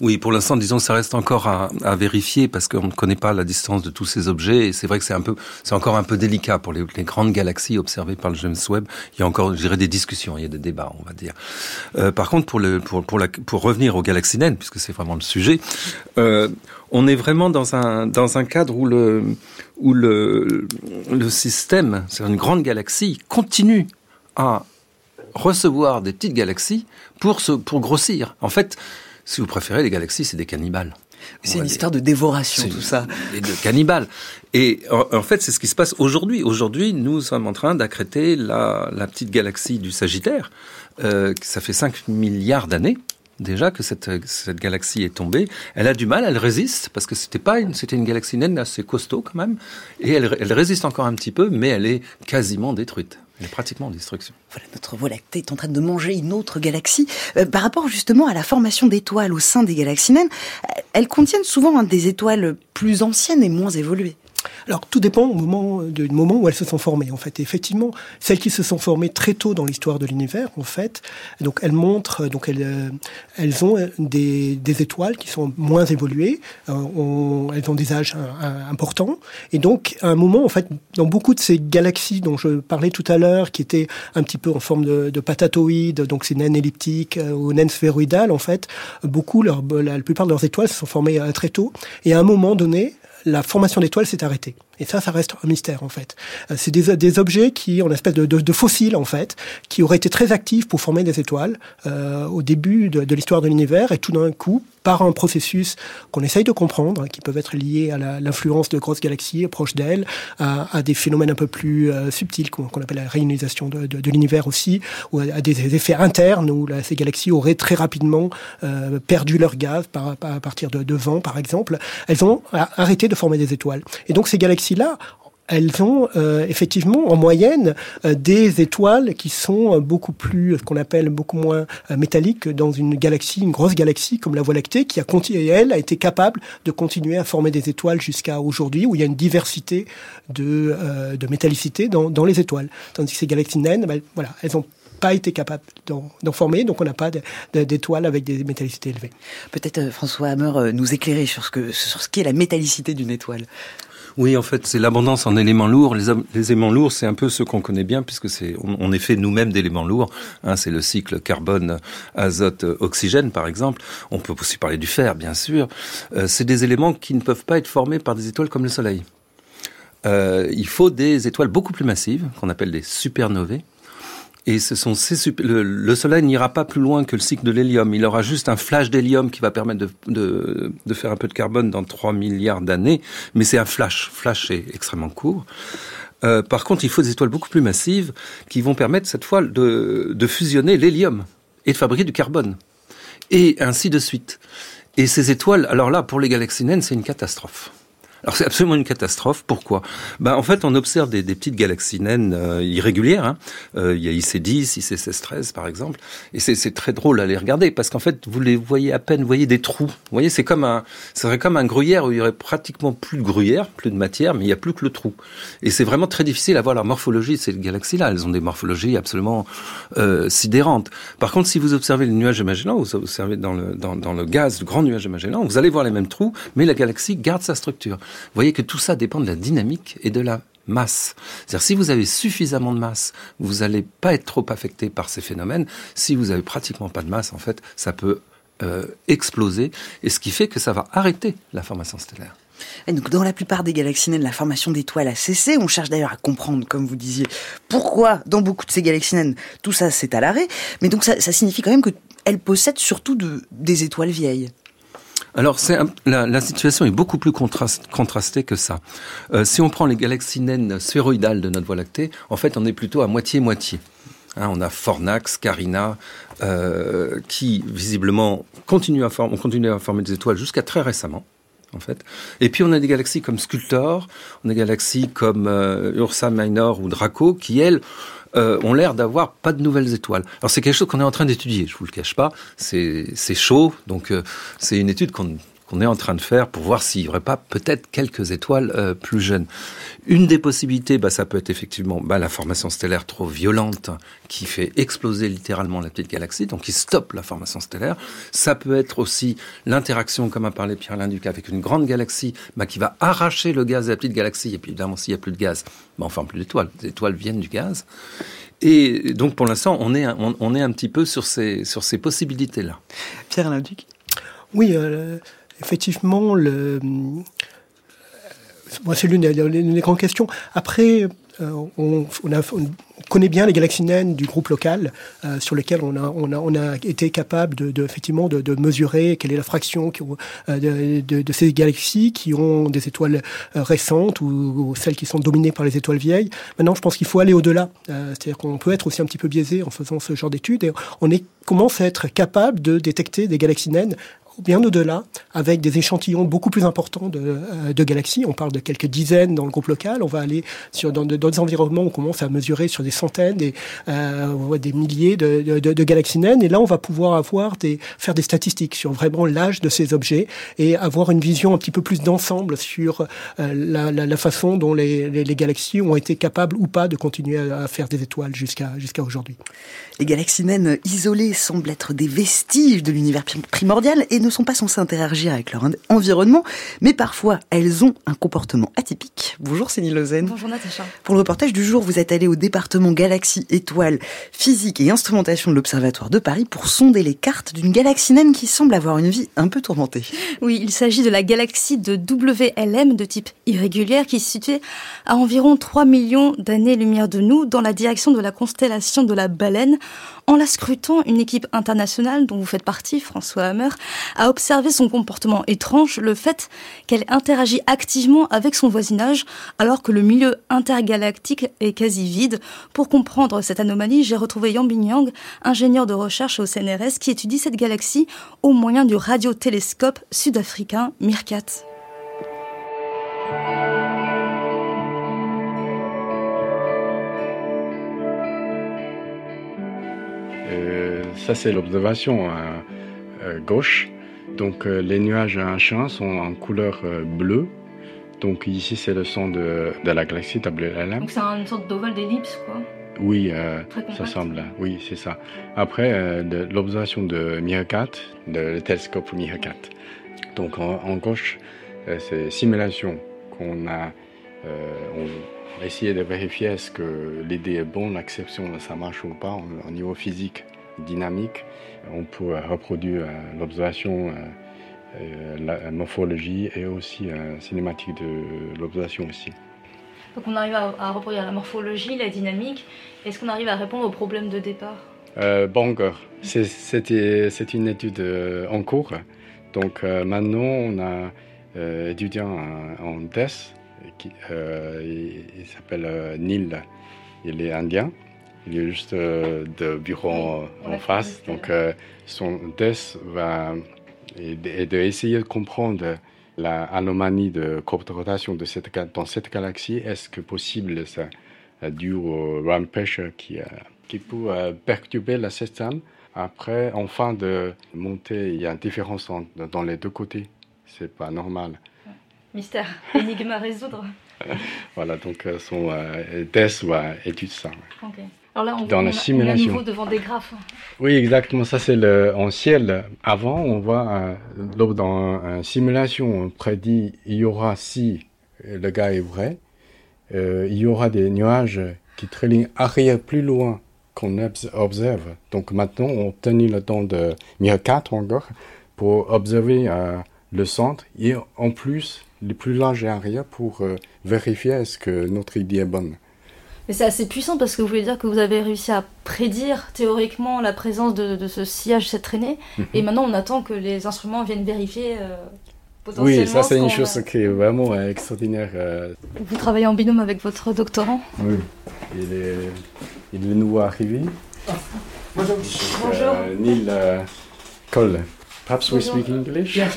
Oui, pour l'instant, disons, ça reste encore à, vérifier parce qu'on ne connaît pas la distance de tous ces objets. Et c'est vrai que c'est un peu, c'est encore un peu délicat pour les, grandes galaxies observées par le James Webb. Il y a encore, je des discussions, il y a des débats, on va dire. Euh, par contre, pour pour, pour revenir aux galaxies naines, puisque c'est vraiment le sujet, euh, on est vraiment dans un dans un cadre où le où le le système, c'est une grande galaxie, continue à recevoir des petites galaxies pour se pour grossir. En fait, si vous préférez, les galaxies, c'est des cannibales. C'est une histoire de dévoration, tout ça. Et de cannibales. Et en, en fait, c'est ce qui se passe aujourd'hui. Aujourd'hui, nous sommes en train d'accréter la, la, petite galaxie du Sagittaire. Euh, ça fait 5 milliards d'années déjà que cette, cette galaxie est tombée. Elle a du mal, elle résiste, parce que c'était pas une, c'était une galaxie naine assez costaud quand même, et elle, elle résiste encore un petit peu, mais elle est quasiment détruite. Elle est pratiquement en destruction. Voilà, notre Voie lactée est en train de manger une autre galaxie. Euh, par rapport justement à la formation d'étoiles au sein des galaxies naines, elles contiennent souvent hein, des étoiles plus anciennes et moins évoluées. Alors tout dépend au moment du moment où elles se sont formées. En fait, effectivement, celles qui se sont formées très tôt dans l'histoire de l'univers, en fait, donc elles montrent, donc elles, euh, elles ont des, étoiles qui sont moins évoluées, euh, elles ont des âges euh, importants, et donc à un moment, en fait, dans beaucoup de ces galaxies dont je parlais tout à l'heure, qui étaient un petit peu en forme de, de patatoïdes, donc c'est naines elliptiques ou naines sphéroïdales, en fait, beaucoup, la plupart de leurs étoiles se sont formées très tôt, et à un moment donné, la formation d'étoiles s'est arrêtée. Et ça, ça reste un mystère en fait. Euh, c'est des, des, objets qui, en espèce de, de, fossiles en fait, qui auraient été très actifs pour former des étoiles euh, au début de l'histoire de l'univers, et tout d'un coup, par un processus qu'on essaye de comprendre, qui peuvent être liés à l'influence de grosses galaxies proches d'elles, à, des phénomènes un peu plus euh, subtils qu'on appelle la réionisation de, l'univers aussi, ou à, des effets internes où ces galaxies auraient très rapidement euh, perdu leur gaz à partir de, de vent, par exemple. Elles ont arrêté de former des étoiles. Et donc ces galaxies-là elles ont euh, effectivement en moyenne euh, des étoiles qui sont euh, beaucoup plus, qu'on appelle beaucoup moins métalliques dans une galaxie, une grosse galaxie comme la Voie lactée, qui a continué, elle, a été capable de continuer à former des étoiles jusqu'à aujourd'hui, où il y a une diversité de, de métallicité dans, les étoiles. Tandis que ces galaxies naines, ben, voilà, elles ont pas été capable d'en former, donc on n'a pas d'étoiles avec des métallicités élevées. Peut-être François Hammer nous éclairer sur ce que sur ce qu'est la métallicité d'une étoile. Oui, en fait, c'est l'abondance en éléments lourds. Les, éléments lourds, c'est un peu ce qu'on connaît bien, puisque c'est on, est fait nous-mêmes d'éléments lourds. Hein, c'est le cycle carbone, azote, oxygène, par exemple. On peut aussi parler du fer, bien sûr. Euh, c'est des éléments qui ne peuvent pas être formés par des étoiles comme le Soleil. Euh, il faut des étoiles beaucoup plus massives, qu'on appelle des supernovae, et ce sont le, le, Soleil n'ira pas plus loin que le cycle de l'hélium. Il aura juste un flash d'hélium qui va permettre de, de, de, faire un peu de carbone dans 3 milliards d'années, mais c'est un flash. Flash est extrêmement court. Euh, par contre, il faut des étoiles beaucoup plus massives qui vont permettre cette fois de, de fusionner l'hélium et de fabriquer du carbone. Et ainsi de suite. Et ces étoiles, alors là, pour les galaxies naines, c'est une catastrophe. Alors c'est absolument une catastrophe. Pourquoi? Ben, En fait, on observe des, des petites galaxies naines euh, irrégulières. Hein. Euh, il y a IC10, IC1613 par exemple. Et c'est très drôle à les regarder parce qu'en fait, vous les voyez à peine, vous voyez des trous. Vous voyez, c'est comme un, serait comme un gruyère où il y aurait pratiquement plus de gruyère, plus de matière, mais il n'y a plus que le trou. Et c'est vraiment très difficile à voir la morphologie de ces galaxies-là. Elles ont des morphologies absolument euh, sidérantes. Par contre, si vous observez le nuage de vous observez dans le, dans, le gaz, le grand nuage vous allez voir les mêmes trous, mais la galaxie garde sa structure. Vous voyez que tout ça dépend de la dynamique et de la masse. C'est-à-dire si vous avez suffisamment de masse, vous n'allez pas être trop affecté par ces phénomènes. Si vous avez pratiquement pas de masse, en fait, ça peut euh, exploser, et ce qui fait que ça va arrêter la formation stellaire. Et donc, dans la plupart des galaxies naines, la formation d'étoiles a cessé. On cherche d'ailleurs à comprendre, comme vous disiez, pourquoi dans beaucoup de ces galaxies naines, tout ça c'est à l'arrêt. Mais donc ça, signifie quand même qu'elles possèdent surtout de, des étoiles vieilles. Alors, la, la, situation est beaucoup plus contrastée que ça. Euh, si on prend les galaxies naines sphéroïdales de notre Voie lactée, en fait, on est plutôt à moitié-moitié. Hein, on a Fornax, Carina, euh, qui visiblement continuent à, former, ont continué à former des étoiles jusqu'à très récemment. En fait. Et puis on a des galaxies comme Sculptor, on a des galaxies comme euh, Ursa Minor ou Draco, qui elles euh, ont l'air d'avoir pas de nouvelles étoiles. Alors c'est quelque chose qu'on est en train d'étudier, je vous le cache pas. C'est chaud, donc euh, c'est une étude qu'on qu'on est en train de faire pour voir s'il n'y aurait pas peut-être quelques étoiles euh, plus jeunes. Une des possibilités, bah, ça peut être effectivement bah, la formation stellaire trop violente qui fait exploser littéralement la petite galaxie, donc qui stoppe la formation stellaire. Ça peut être aussi l'interaction, comme a parlé Pierre Linduc, avec une grande galaxie bah, qui va arracher le gaz de la petite galaxie. Et puis évidemment, s'il n'y a plus de gaz, bah, on forme plus d'étoiles. Les étoiles viennent du gaz. Et donc pour l'instant, on est, on, on, est un petit peu sur ces, sur ces possibilités-là. Pierre Linduc? Oui, euh, effectivement, moi, c'est l'une des, des, grandes questions. Après, euh, on, connaît bien les galaxies naines du groupe local, euh, sur lesquelles on a, été capable de, effectivement de, mesurer quelle est la fraction euh, de, ces galaxies qui ont des étoiles euh, récentes ou, celles qui sont dominées par les étoiles vieilles. Maintenant, je pense qu'il faut aller au-delà. Euh, C'est-à-dire qu'on peut être aussi un petit peu biaisé en faisant ce genre d'études. Et on commence à être capable de détecter des galaxies naines bien au-delà, avec des échantillons beaucoup plus importants de, euh, de, galaxies. On parle de quelques dizaines dans le groupe local. On va aller sur dans d'autres environnements. On commence à mesurer sur des centaines, des, euh, des milliers de, galaxies naines. Et là, on va pouvoir avoir des, faire des statistiques sur vraiment l'âge de ces objets et avoir une vision un petit peu plus d'ensemble sur euh, la, façon dont les, galaxies ont été capables ou pas de continuer à, faire des étoiles jusqu'à jusqu'à aujourd'hui. Les galaxies naines isolées semblent être des vestiges de l'univers primordial ne sont pas censées interagir avec leur environnement, mais parfois elles ont un comportement atypique. Bonjour Céline Lausanne. Bonjour Natacha. Pour le reportage du jour, vous êtes allé au département Galaxie, Étoiles, Physique et Instrumentation de l'Observatoire de Paris pour sonder les cartes d'une galaxie naine qui semble avoir une vie un peu tourmentée. Oui, il s'agit de la galaxie de WLM de type irrégulière qui se situe à environ 3 millions d'années-lumière de nous dans la direction de la constellation de la baleine. En la scrutant, une équipe internationale dont vous faites partie, François Hammer, a observé son comportement étrange, le fait qu'elle interagit activement avec son voisinage alors que le milieu intergalactique est quasi vide. Pour comprendre cette anomalie, j'ai retrouvé Yang Bingyang, ingénieur de recherche au CNRS, qui étudie cette galaxie au moyen du radiotélescope sud-africain MIRCAT. Ça c'est l'observation à, à gauche. Donc euh, les nuages à un champ sont en couleur euh, bleue. Donc ici c'est le son de, de, la galaxie WLM. Donc c'est une sorte d'ovale d'ellipse quoi Oui, euh, ça semble. Oui, c'est ça. Après euh, l'observation de MIRCAT, le télescope MIRCAT. Donc en, en gauche, euh, c'est simulation qu'on a. on a essayé de vérifier est-ce que l'idée est bonne, l'exception ça marche ou pas au niveau physique dynamique. On peut reproduire l'observation, la morphologie et aussi la cinématique de l'observation aussi. Donc on arrive à, reproduire la morphologie, la dynamique. Est-ce qu'on arrive à répondre aux problèmes de départ? Euh, encore. C'est une étude en cours. Donc euh, maintenant, on a euh, étudiant en, DES, qui, euh, il, il s'appelle Neil, il est indien. Il est juste euh, de bureau oui, en face. Donc, euh, son test va est d'essayer de comprendre l'anomalie de de rotation de cette, dans cette galaxie. Est-ce que possible ça dû au round pressure qui, euh, qui peut euh, perturber le système? Après, en fin de montée, il y a une différence en, dans les deux côtés. C'est pas normal. Mystère, énigme à résoudre. voilà, donc son euh, test va étudier ça. Okay. Alors là, on, dans on, la simulation. On est à nouveau devant des graphes. Oui, exactement. Ça, c'est le en ciel. Avant, on voit euh, dans une simulation, on prédit il y aura si le gars est vrai, euh, il y aura des nuages qui trélignent arrière plus loin qu'on observe. Donc maintenant, on obtenu le temps de MIR4 encore pour observer euh, le centre et en plus les plus larges et arrière pour euh, vérifier est-ce que notre idée est bonne. Mais c'est assez puissant parce que vous voulez dire que vous avez réussi à prédire théoriquement la présence de, de ce sillage, cette traînée, -hmm. et maintenant on attend que les instruments viennent vérifier euh, potentiellement. Oui, ça c'est une chose qui est vraiment euh, extraordinaire. Euh... Vous travaillez en binôme avec votre doctorant? Oui, il est, il est nouveau arrivé. Oh. Bonjour. Bonjour. Neil Cole. Perhaps we speak English? Yes.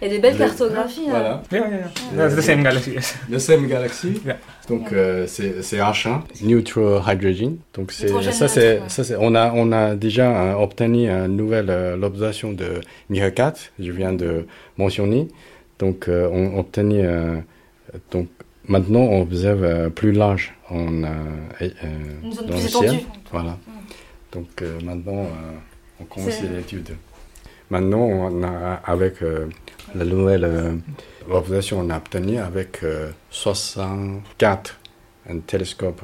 Il y a des belles cartographies. Voilà. Yeah, yeah, yeah. The same galaxy, yes. The same galaxy. Yeah. Donc euh, c'est H1, neutral hydrogen. Donc c'est ça c'est ça c'est on a on a déjà euh, obtenu une nouvelle euh, l'observation de MIRCAT, je viens de mentionner. Donc euh, on obtenu donc maintenant on observe plus large on dans le ciel. Voilà. Mm. Donc maintenant on commence l'étude. Maintenant, on a, avec euh, la nouvelle euh, observation, on a obtenu avec euh, 64 un télescope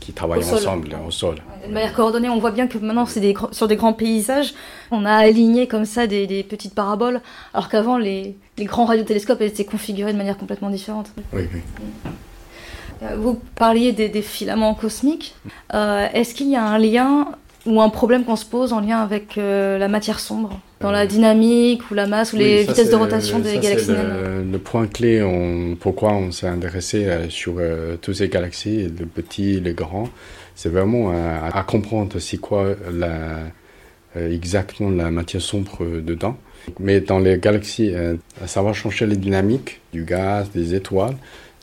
qui travaillent au ensemble sol. au sol. De manière coordonnée, on voit bien que maintenant, c'est des, sur des grands paysages, on a aligné comme ça des, des petites paraboles, alors qu'avant, les, les, grands radiotélescopes étaient configurés de manière complètement différente. Oui, oui. Vous parliez des, des filaments cosmiques. Euh, Est-ce qu'il y a un lien ou un problème qu'on se pose en lien avec euh, la matière sombre dans la dynamique ou la masse ou les oui, vitesses de rotation des galaxies le, le, point clé on, pourquoi on s'est intéressé euh, sur euh, toutes ces galaxies le petit les grands. C'est vraiment euh, à, comprendre c'est quoi la, exactement la matière sombre dedans. Mais dans les galaxies, euh, ça va changer les dynamiques du gaz, des étoiles.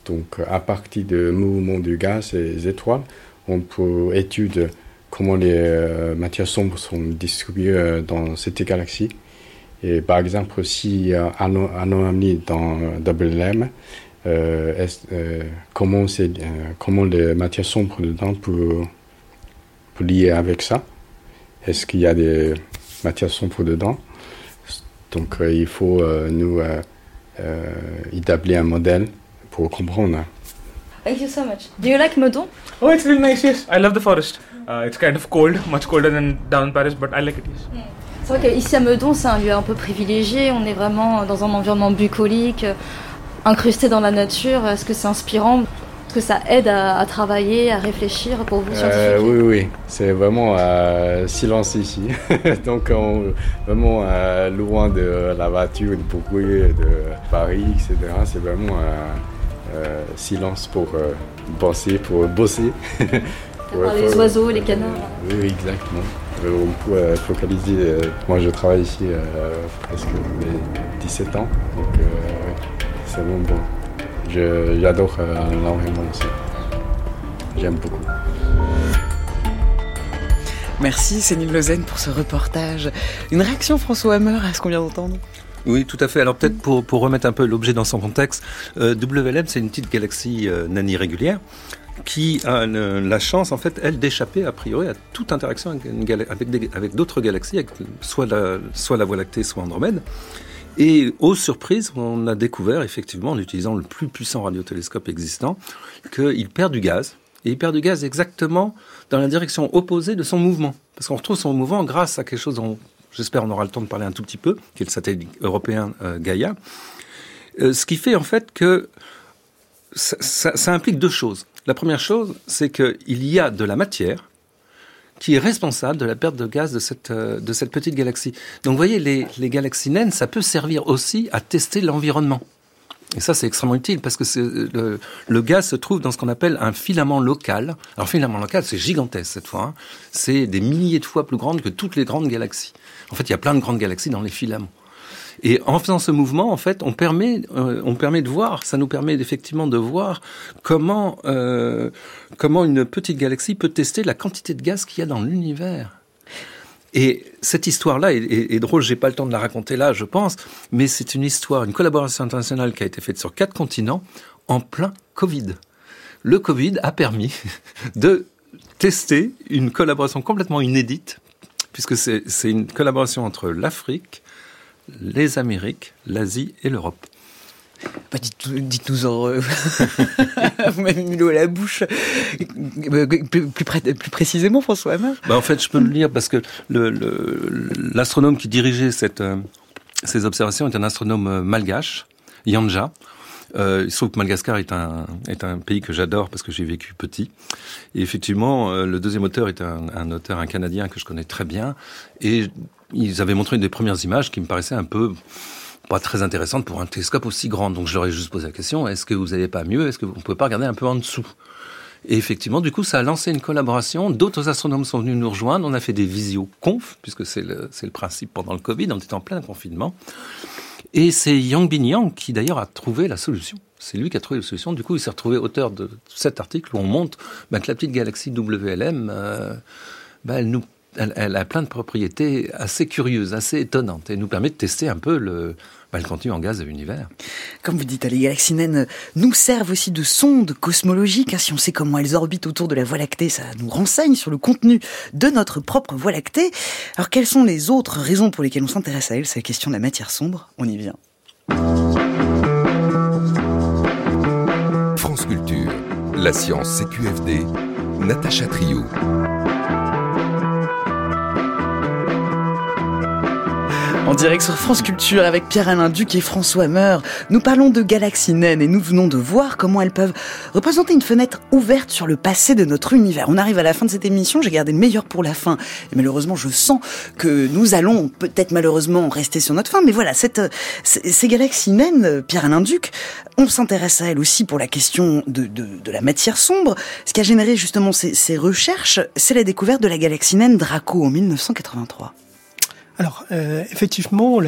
Donc, à partir du mouvement du gaz et des étoiles, on peut étudier comment les euh, matières sombres sont distribuées euh, dans cette galaxie. Et par exemple, a une anomalie dans WLM, euh, euh, comment, euh, comment les matières sombres dedans peuvent, peuvent lier avec ça? Est-ce qu'il y a des matières sombres dedans? Donc il faut nous établir un modèle pour comprendre. Thank you so much. Do you like Meudon Oh, it's really nice, yes. I love the forest. Uh, it's kind of cold, much colder than down in Paris, but I like it, yes. C'est vrai qu'ici à Meudon, c'est un lieu un peu privilégié. On est vraiment dans un environnement bucolique, incrusté dans la nature. Est-ce que c'est inspirant? Est-ce que ça aide à, à, travailler, à réfléchir pour vous euh, Oui, oui. C'est vraiment euh, silence ici. Donc, on, vraiment euh, loin de la voiture, du bruit de Paris, etc. C'est vraiment euh, silence pour penser, pour bosser. pour les oiseaux, les canards. Oui, exactement. On peut focaliser. moi, je travaille ici presque 17 ans. Donc, c'est vraiment bon. J'adore énormément aussi. J'aime beaucoup. Merci Céline Lausanne pour ce reportage. Une réaction François Hammer à ce qu'on vient d'entendre? Oui, tout à fait. Alors peut-être pour, pour remettre un peu l'objet dans son contexte, euh, WLM, c'est une petite galaxie euh, nani régulière qui a la chance, en fait, elle, d'échapper a priori à toute interaction avec, avec d'autres galaxies, soit la, soit la Voie lactée, soit Andromède. Et aux surprises, on a découvert effectivement en utilisant le plus puissant radiotélescope existant qu'il perd du gaz. Et il perd du gaz exactement dans la direction opposée de son mouvement. Parce qu'on retrouve son mouvement grâce à quelque chose j'espère on aura le temps de parler un tout petit peu, qui est le satellite européen euh, Gaïa. Euh, ce qui fait en fait que ça, implique deux choses. La première chose, c'est qu'il y a de la matière qui est responsable de la perte de gaz de cette, cette petite galaxie. Donc vous voyez, les, galaxies naines, ça peut servir aussi à tester l'environnement. Et ça, c'est extrêmement utile parce que le, le, gaz se trouve dans ce qu'on appelle un filament local. Alors, filament local, c'est gigantesque cette fois. Hein. C'est des milliers de fois plus grande que toutes les grandes galaxies. En fait, il y a plein de grandes galaxies dans les filaments. Et en faisant ce mouvement, en fait, on permet, euh, on permet de voir, ça nous permet effectivement de voir comment, euh, comment une petite galaxie peut tester la quantité de gaz qu'il y a dans l'univers. Et cette histoire-là est, est, est, drôle, j'ai pas le temps de la raconter là, je pense, mais c'est une histoire, une collaboration internationale qui a été faite sur quatre continents en plein Covid. Le Covid a permis de tester une collaboration complètement inédite, puisque c'est une collaboration entre l'Afrique, les Amériques, l'Asie et l'Europe. Bah, dites-nous en. Euh, vous m'avez mis l'eau à la bouche. Plus, plus, plus précisément, François Hammer bah, En fait, je peux le lire parce que l'astronome qui dirigeait cette, euh, ces observations est un astronome euh, malgache, Yanja. Euh, il se trouve que Madagascar est un, est un pays que j'adore parce que j'ai vécu petit. Et effectivement, le deuxième auteur est un, un auteur, un Canadien que je connais très bien. Et ils avaient montré des premières images qui me paraissaient un peu pas très intéressantes pour un télescope aussi grand. Donc je leur ai juste posé la question est-ce que vous n'avez pas mieux? Est-ce que vous ne pouvez pas regarder un peu en dessous? Et effectivement, du coup, ça a lancé une collaboration. D'autres astronomes sont venus nous rejoindre. On a fait des visio-conf, puisque c'est le, le principe pendant le Covid. On était en plein confinement. Et c'est Yang Bin Yang qui, d'ailleurs, a trouvé la solution. C'est lui qui a trouvé la solution. Du coup, il s'est retrouvé auteur de cet article où on montre bah, que la petite galaxie WLM, euh, elle nous elle, elle, a plein de propriétés assez curieuses, assez étonnantes, et nous permet de tester un peu le, bah, le contenu en gaz de l'univers. Comme vous dites, les galaxies naines nous servent aussi de sondes cosmologiques. Hein, si on sait comment elles orbitent autour de la Voie lactée, ça nous renseigne sur le contenu de notre propre Voie lactée. Alors, quelles sont les autres raisons pour lesquelles on s'intéresse à elle C'est la question de la matière sombre. On y vient. France Culture, la science CQFD, Natacha Trio. En direct sur France Culture avec Pierre-Alain Duc et François Meur, nous parlons de galaxies naines et nous venons de voir comment elles peuvent représenter une fenêtre ouverte sur le passé de notre univers. On arrive à la fin de cette émission, j'ai gardé le meilleur pour la fin. Et malheureusement, je sens que nous allons peut-être malheureusement rester sur notre fin. Mais voilà, ces galaxies naines, Pierre-Alain Duc, on s'intéresse à elles aussi pour la question de, de, de, la matière sombre. Ce qui a généré justement ces, ces recherches, c'est la découverte de la galaxie naine Draco en 1983. Alors, euh, effectivement, on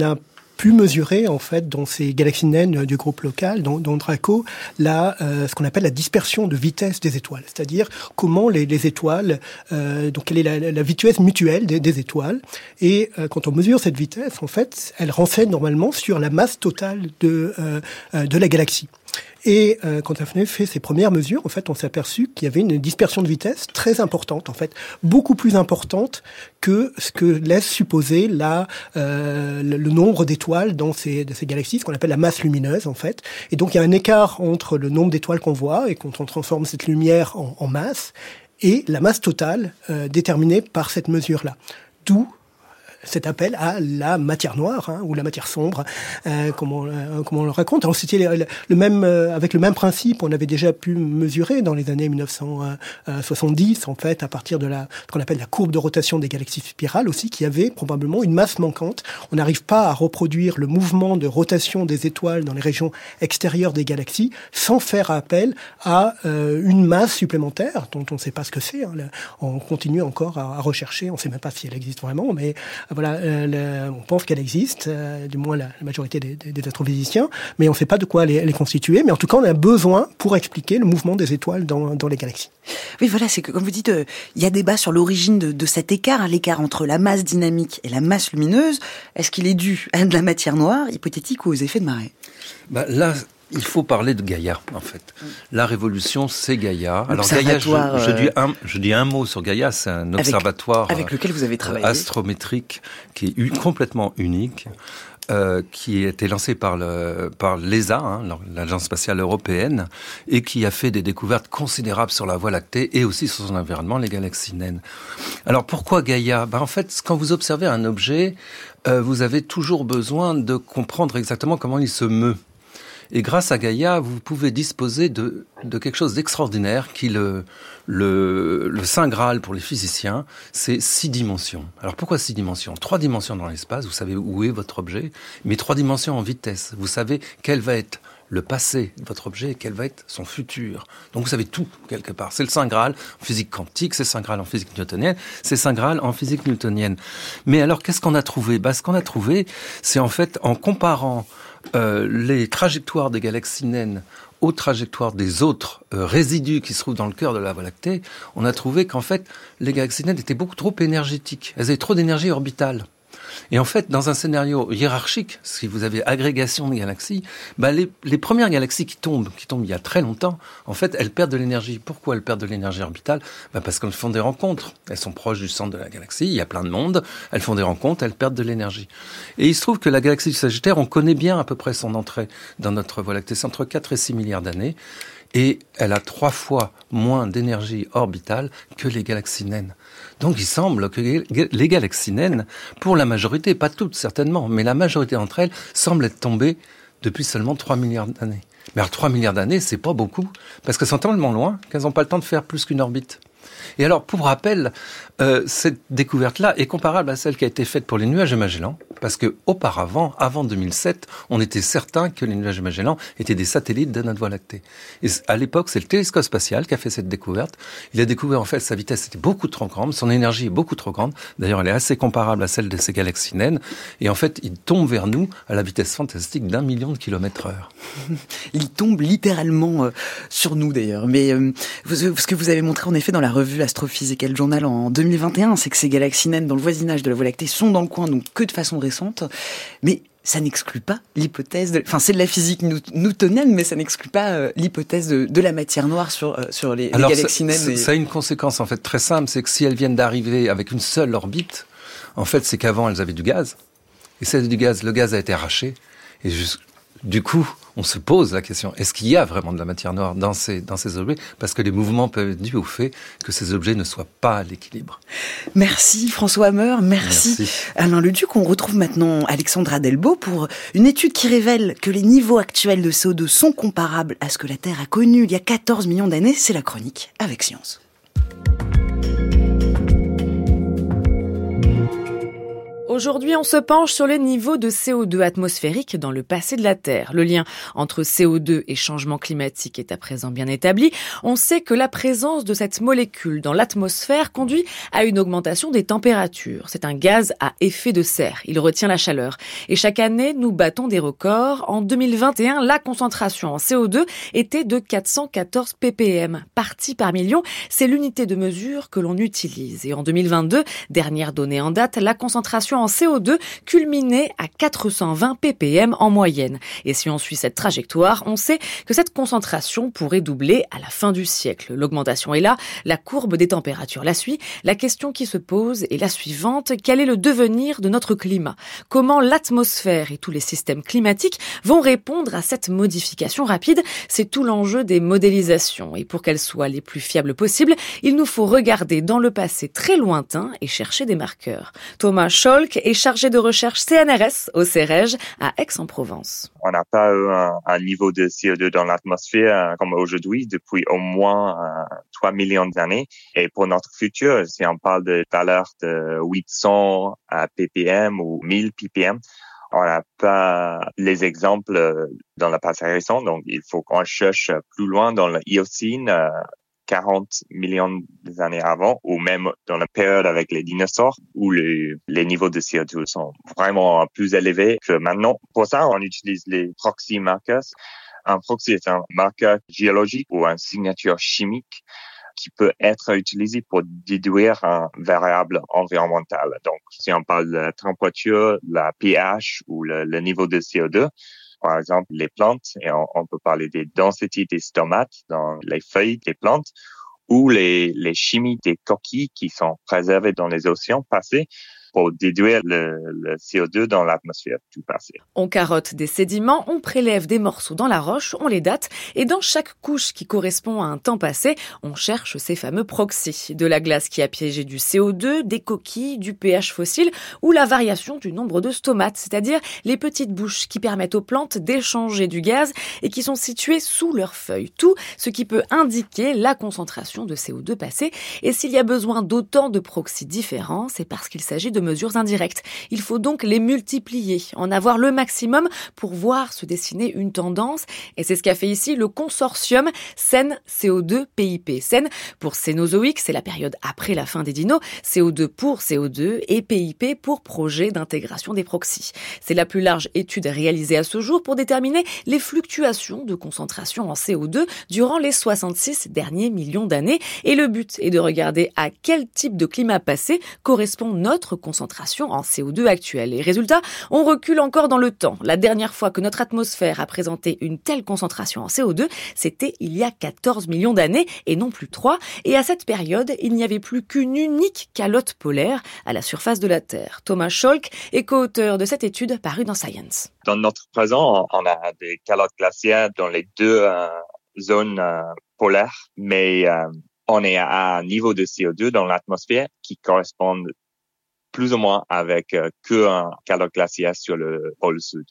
a pu mesurer en fait dans ces galaxies naines du groupe local, dans, Draco, la, euh, ce qu'on appelle la dispersion de vitesse des étoiles, c'est-à-dire comment les, les étoiles, euh, donc quelle est la, la vitesse mutuelle des, étoiles, et quand on mesure cette vitesse, en fait, elle renseigne normalement sur la masse totale de la galaxie. Et euh, quand on a fait ses premières mesures, en fait, on s'est aperçu qu'il y avait une dispersion de vitesse très importante, en fait, beaucoup plus importante que ce que laisse supposer la, euh, le, le nombre d'étoiles dans ces, de ces galaxies, ce qu'on appelle la masse lumineuse, en fait. Et donc, il y a un écart entre le nombre d'étoiles qu'on voit et quand on transforme cette lumière en, en masse et la masse totale euh, déterminée par cette mesure-là. D'où cet appel à la matière noire hein, ou la matière sombre, euh, comme, on, euh, comme on le raconte. Alors c'était le, le, même euh, avec le même principe, on avait déjà pu mesurer dans les années 1970 en fait à partir de la ce qu'on appelle la courbe de rotation des galaxies spirales aussi, qui avait probablement une masse manquante. On n'arrive pas à reproduire le mouvement de rotation des étoiles dans les régions extérieures des galaxies sans faire appel à euh, une masse supplémentaire dont on ne sait pas ce que c'est. Hein. On continue encore à, à rechercher, on ne sait même pas si elle existe vraiment, mais voilà, euh, le, on pense qu'elle existe, euh, du moins la, la majorité des, des, des, astrophysiciens, mais on ne sait pas de quoi elle est, constituée. Mais en tout cas, on a besoin pour expliquer le mouvement des étoiles dans, dans les galaxies. Oui, voilà, c'est que comme vous dites, euh, il y a débat sur l'origine de, de, cet écart, hein, l'écart entre la masse dynamique et la masse lumineuse. Est-ce qu'il est dû à de la matière noire, hypothétique, ou aux effets de marée? Bah, Là, il faut parler de Gaïa, en fait. La révolution, c'est Gaïa. Alors Gaïa, je, je, dis un, je, dis un, mot sur Gaïa, c'est un observatoire avec lequel vous avez travaillé. astrométrique qui est complètement unique. Euh, qui a été lancé par le par l'ESA, hein, l'agence spatiale européenne, et qui a fait des découvertes considérables sur la Voie lactée et aussi sur son environnement, les galaxies naines. Alors pourquoi Gaïa? Ben, En fait, quand vous observez un objet, euh, vous avez toujours besoin de comprendre exactement comment il se meut. Et grâce à Gaïa, vous pouvez disposer de, de quelque chose d'extraordinaire qui le, le, le Saint Graal pour les physiciens, c'est six dimensions. Alors pourquoi six dimensions? Trois dimensions dans l'espace, vous savez où est votre objet, mais trois dimensions en vitesse. Vous savez quel va être le passé de votre objet et quel va être son futur. Donc vous savez tout, quelque part. C'est le Saint Graal en physique quantique, c'est le Saint Graal en physique newtonienne, c'est Saint Graal en physique newtonienne. Mais alors, qu'est-ce qu'on a trouvé? Bah, Ce qu'on a trouvé, c'est en fait en comparant euh, les trajectoires des galaxies naines aux trajectoires des autres euh, résidus qui se trouvent dans le cœur de la Voie lactée, on a trouvé qu'en fait, les galaxies naines étaient beaucoup trop énergétiques. Elles avaient trop d'énergie orbitale. Et en fait, dans un scénario hiérarchique, si vous avez agrégation de galaxies, bah les, premières galaxies qui tombent, qui tombent il y a très longtemps, en fait, elles perdent de l'énergie. Pourquoi elles perdent de l'énergie orbitale? Bah Parce qu'elles font des rencontres. Elles sont proches du centre de la galaxie, il y a plein de monde, elles font des rencontres, elles perdent de l'énergie. Et il se trouve que la galaxie du Sagittaire, on connaît bien à peu près son entrée dans notre Voie lactée, c'est entre 4 et 6 milliards d'années et elle a trois fois moins d'énergie orbitale que les galaxies naines. Donc il semble que les galaxies naines, pour la majorité, pas toutes certainement, mais la majorité d'entre elles semblent être tombées depuis seulement 3 milliards d'années. Mais alors 3 milliards d'années, c'est pas beaucoup, parce qu'elles sont tellement loin qu'elles n'ont pas le temps de faire plus qu'une orbite. Et alors, pour rappel, euh, cette découverte-là est comparable à celle qui a été faite pour les nuages de Magellan, parce que auparavant, avant 2007, on était certain que les nuages de Magellan étaient des satellites de notre Voie lactée. Et à l'époque, c'est le télescope spatial qui a fait cette découverte. Il a découvert en fait sa vitesse était beaucoup trop grande, son énergie est beaucoup trop grande. D'ailleurs, elle est assez comparable à celle de ces galaxies naines. Et en fait, il tombe vers nous à la vitesse fantastique d'un million de kilomètres heure. il tombe littéralement euh, sur nous d'ailleurs. Mais euh, ce que vous avez montré en effet dans la revue Astrophysical Journal en 2021, c'est que ces galaxies naines dans le voisinage de la Voie lactée sont dans le coin, donc que de façon récente. Mais ça n'exclut pas l'hypothèse de... Enfin, c'est de la physique newtonienne, mais ça n'exclut pas euh, l'hypothèse de, de, la matière noire sur, euh, sur les, Alors, les galaxies naines. Et... Ça a une conséquence en fait très simple, c'est que si elles viennent d'arriver avec une seule orbite, en fait, c'est qu'avant elles avaient du gaz. Et c'est du gaz, le gaz a été arraché. Et du coup, on se pose la question est-ce qu'il y a vraiment de la matière noire dans ces, dans ces objets? Parce que les mouvements peuvent être dus au fait que ces objets ne soient pas à l'équilibre. Merci François Hammer, merci, merci. Alain Leduc. On retrouve maintenant Alexandra Delbo pour une étude qui révèle que les niveaux actuels de CO2 sont comparables à ce que la Terre a connu il y a 14 millions d'années. C'est la chronique avec science. Aujourd'hui, on se penche sur le niveau de CO2 atmosphérique dans le passé de la Terre. Le lien entre CO2 et changement climatique est à présent bien établi. On sait que la présence de cette molécule dans l'atmosphère conduit à une augmentation des températures. C'est un gaz à effet de serre. Il retient la chaleur. Et chaque année, nous battons des records. En 2021, la concentration en CO2 était de 414 ppm. Partie par million, c'est l'unité de mesure que l'on utilise. Et en 2022, dernière donnée en date, la concentration en CO2 culminait à 420 ppm en moyenne. Et si on suit cette trajectoire, on sait que cette concentration pourrait doubler à la fin du siècle. L'augmentation est là, la courbe des températures la suit. La question qui se pose est la suivante. Quel est le devenir de notre climat? Comment l'atmosphère et tous les systèmes climatiques vont répondre à cette modification rapide? C'est tout l'enjeu des modélisations. Et pour qu'elles soient les plus fiables possibles, il nous faut regarder dans le passé très lointain et chercher des marqueurs. Thomas Est chargé de recherche CNRS au CEREG à Aix-en-Provence. On n'a pas eu un, niveau de CO2 dans l'atmosphère euh, comme aujourd'hui depuis au moins 3 euh, millions d'années. Et pour notre futur, si on parle de valeurs de 800 ppm ou 1000 ppm, on n'a pas les exemples euh, dans le passé récent, donc il faut qu'on cherche plus loin dans Eocene, 40 millions d'années avant, ou même dans la période avec les dinosaures, où les, niveaux de CO2 sont vraiment plus élevés que maintenant. Pour ça, on utilise les proxy markers. Un proxy est un marqueur géologique ou une signature chimique qui peut être utilisé pour déduire un variable environnemental. Donc, si on parle de la température, la pH ou le niveau de CO2, par exemple les plantes, et on, peut parler des densités des stomates dans les feuilles des plantes, ou les, les chimies des coquilles qui sont préservées dans les océans passés pour déduire le, CO2 dans l'atmosphère du passé. On carotte des sédiments, on prélève des morceaux dans la roche, on les date, et dans chaque couche qui correspond à un temps passé, on cherche ces fameux proxys. De la glace qui a piégé du CO2, des coquilles, du pH fossile, ou la variation du nombre de stomates, c'est-à-dire les petites bouches qui permettent aux plantes d'échanger du gaz et qui sont situées sous leurs feuilles. Tout ce qui peut indiquer la concentration de CO2 passé. Et s'il y a besoin d'autant de proxys différents, c'est parce qu'il s'agit de mesures indirectes. Il faut donc les multiplier, en avoir le maximum pour voir se dessiner une tendance. Et c'est ce qu'a fait ici le consortium SEN CO2 PIP. SEN pour Cénozoïque, c'est la période après la fin des dinos, CO2 pour CO2 et PIP pour projet d'intégration des proxys. C'est la plus large étude réalisée à ce jour pour déterminer les fluctuations de concentration en CO2 durant les 66 derniers millions d'années. Et le but est de regarder à quel type de climat passé correspond notre concentration concentration en CO2 actuelle. Et résultat, on recule encore dans le temps. La dernière fois que notre atmosphère a présenté une telle concentration en CO2, c'était il y a 14 millions d'années et non plus 3. Et à cette période, il n'y avait plus qu'une unique calotte polaire à la surface de la Terre. Thomas Scholk est co-auteur de cette étude parue dans Science. Dans notre présent, on a des calottes glaciaires dans les deux euh, zones euh, polaires, mais euh, on est à un niveau de CO2 dans l'atmosphère qui correspond plus ou moins avec euh, qu'un calotte glaciaire sur le pôle sud.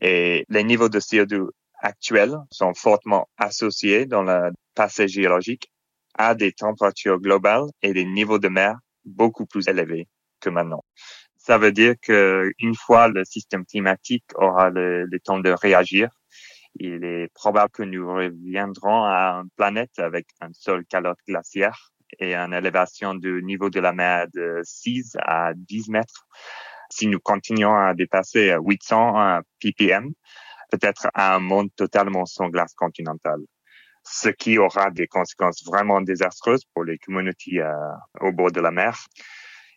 Et les niveaux de CO2 actuels sont fortement associés dans le passé géologique à des températures globales et des niveaux de mer beaucoup plus élevés que maintenant. Ça veut dire que une fois le système climatique aura le, le temps de réagir, il est probable que nous reviendrons à une planète avec un seul calotte glaciaire et une élévation du niveau de la mer de 6 à 10 mètres. Si nous continuons à dépasser 800 ppm, peut-être à un monde totalement sans glace continentale ce qui aura des conséquences vraiment désastreuses pour les communautés euh, au bord de la mer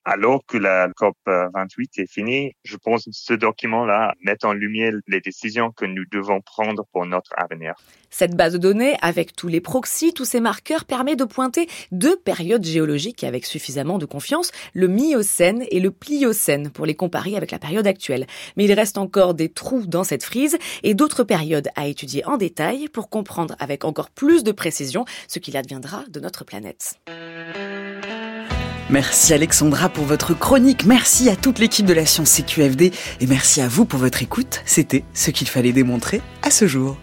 alors que la COP 28 est finie, je pense que ce document-là met en lumière les décisions que nous devons prendre pour notre avenir. Cette base de données, avec tous les proxys, tous ces marqueurs, permet de pointer deux périodes géologiques avec suffisamment de confiance, le Miocène et le Pliocène, pour les comparer avec la période actuelle. Mais il reste encore des trous dans cette frise et d'autres périodes à étudier en détail pour comprendre avec encore plus de précision ce qu'il adviendra de notre planète. Merci Alexandra pour votre chronique, merci à toute l'équipe de la science CQFD et merci à vous pour votre écoute. C'était ce qu'il fallait démontrer à ce jour.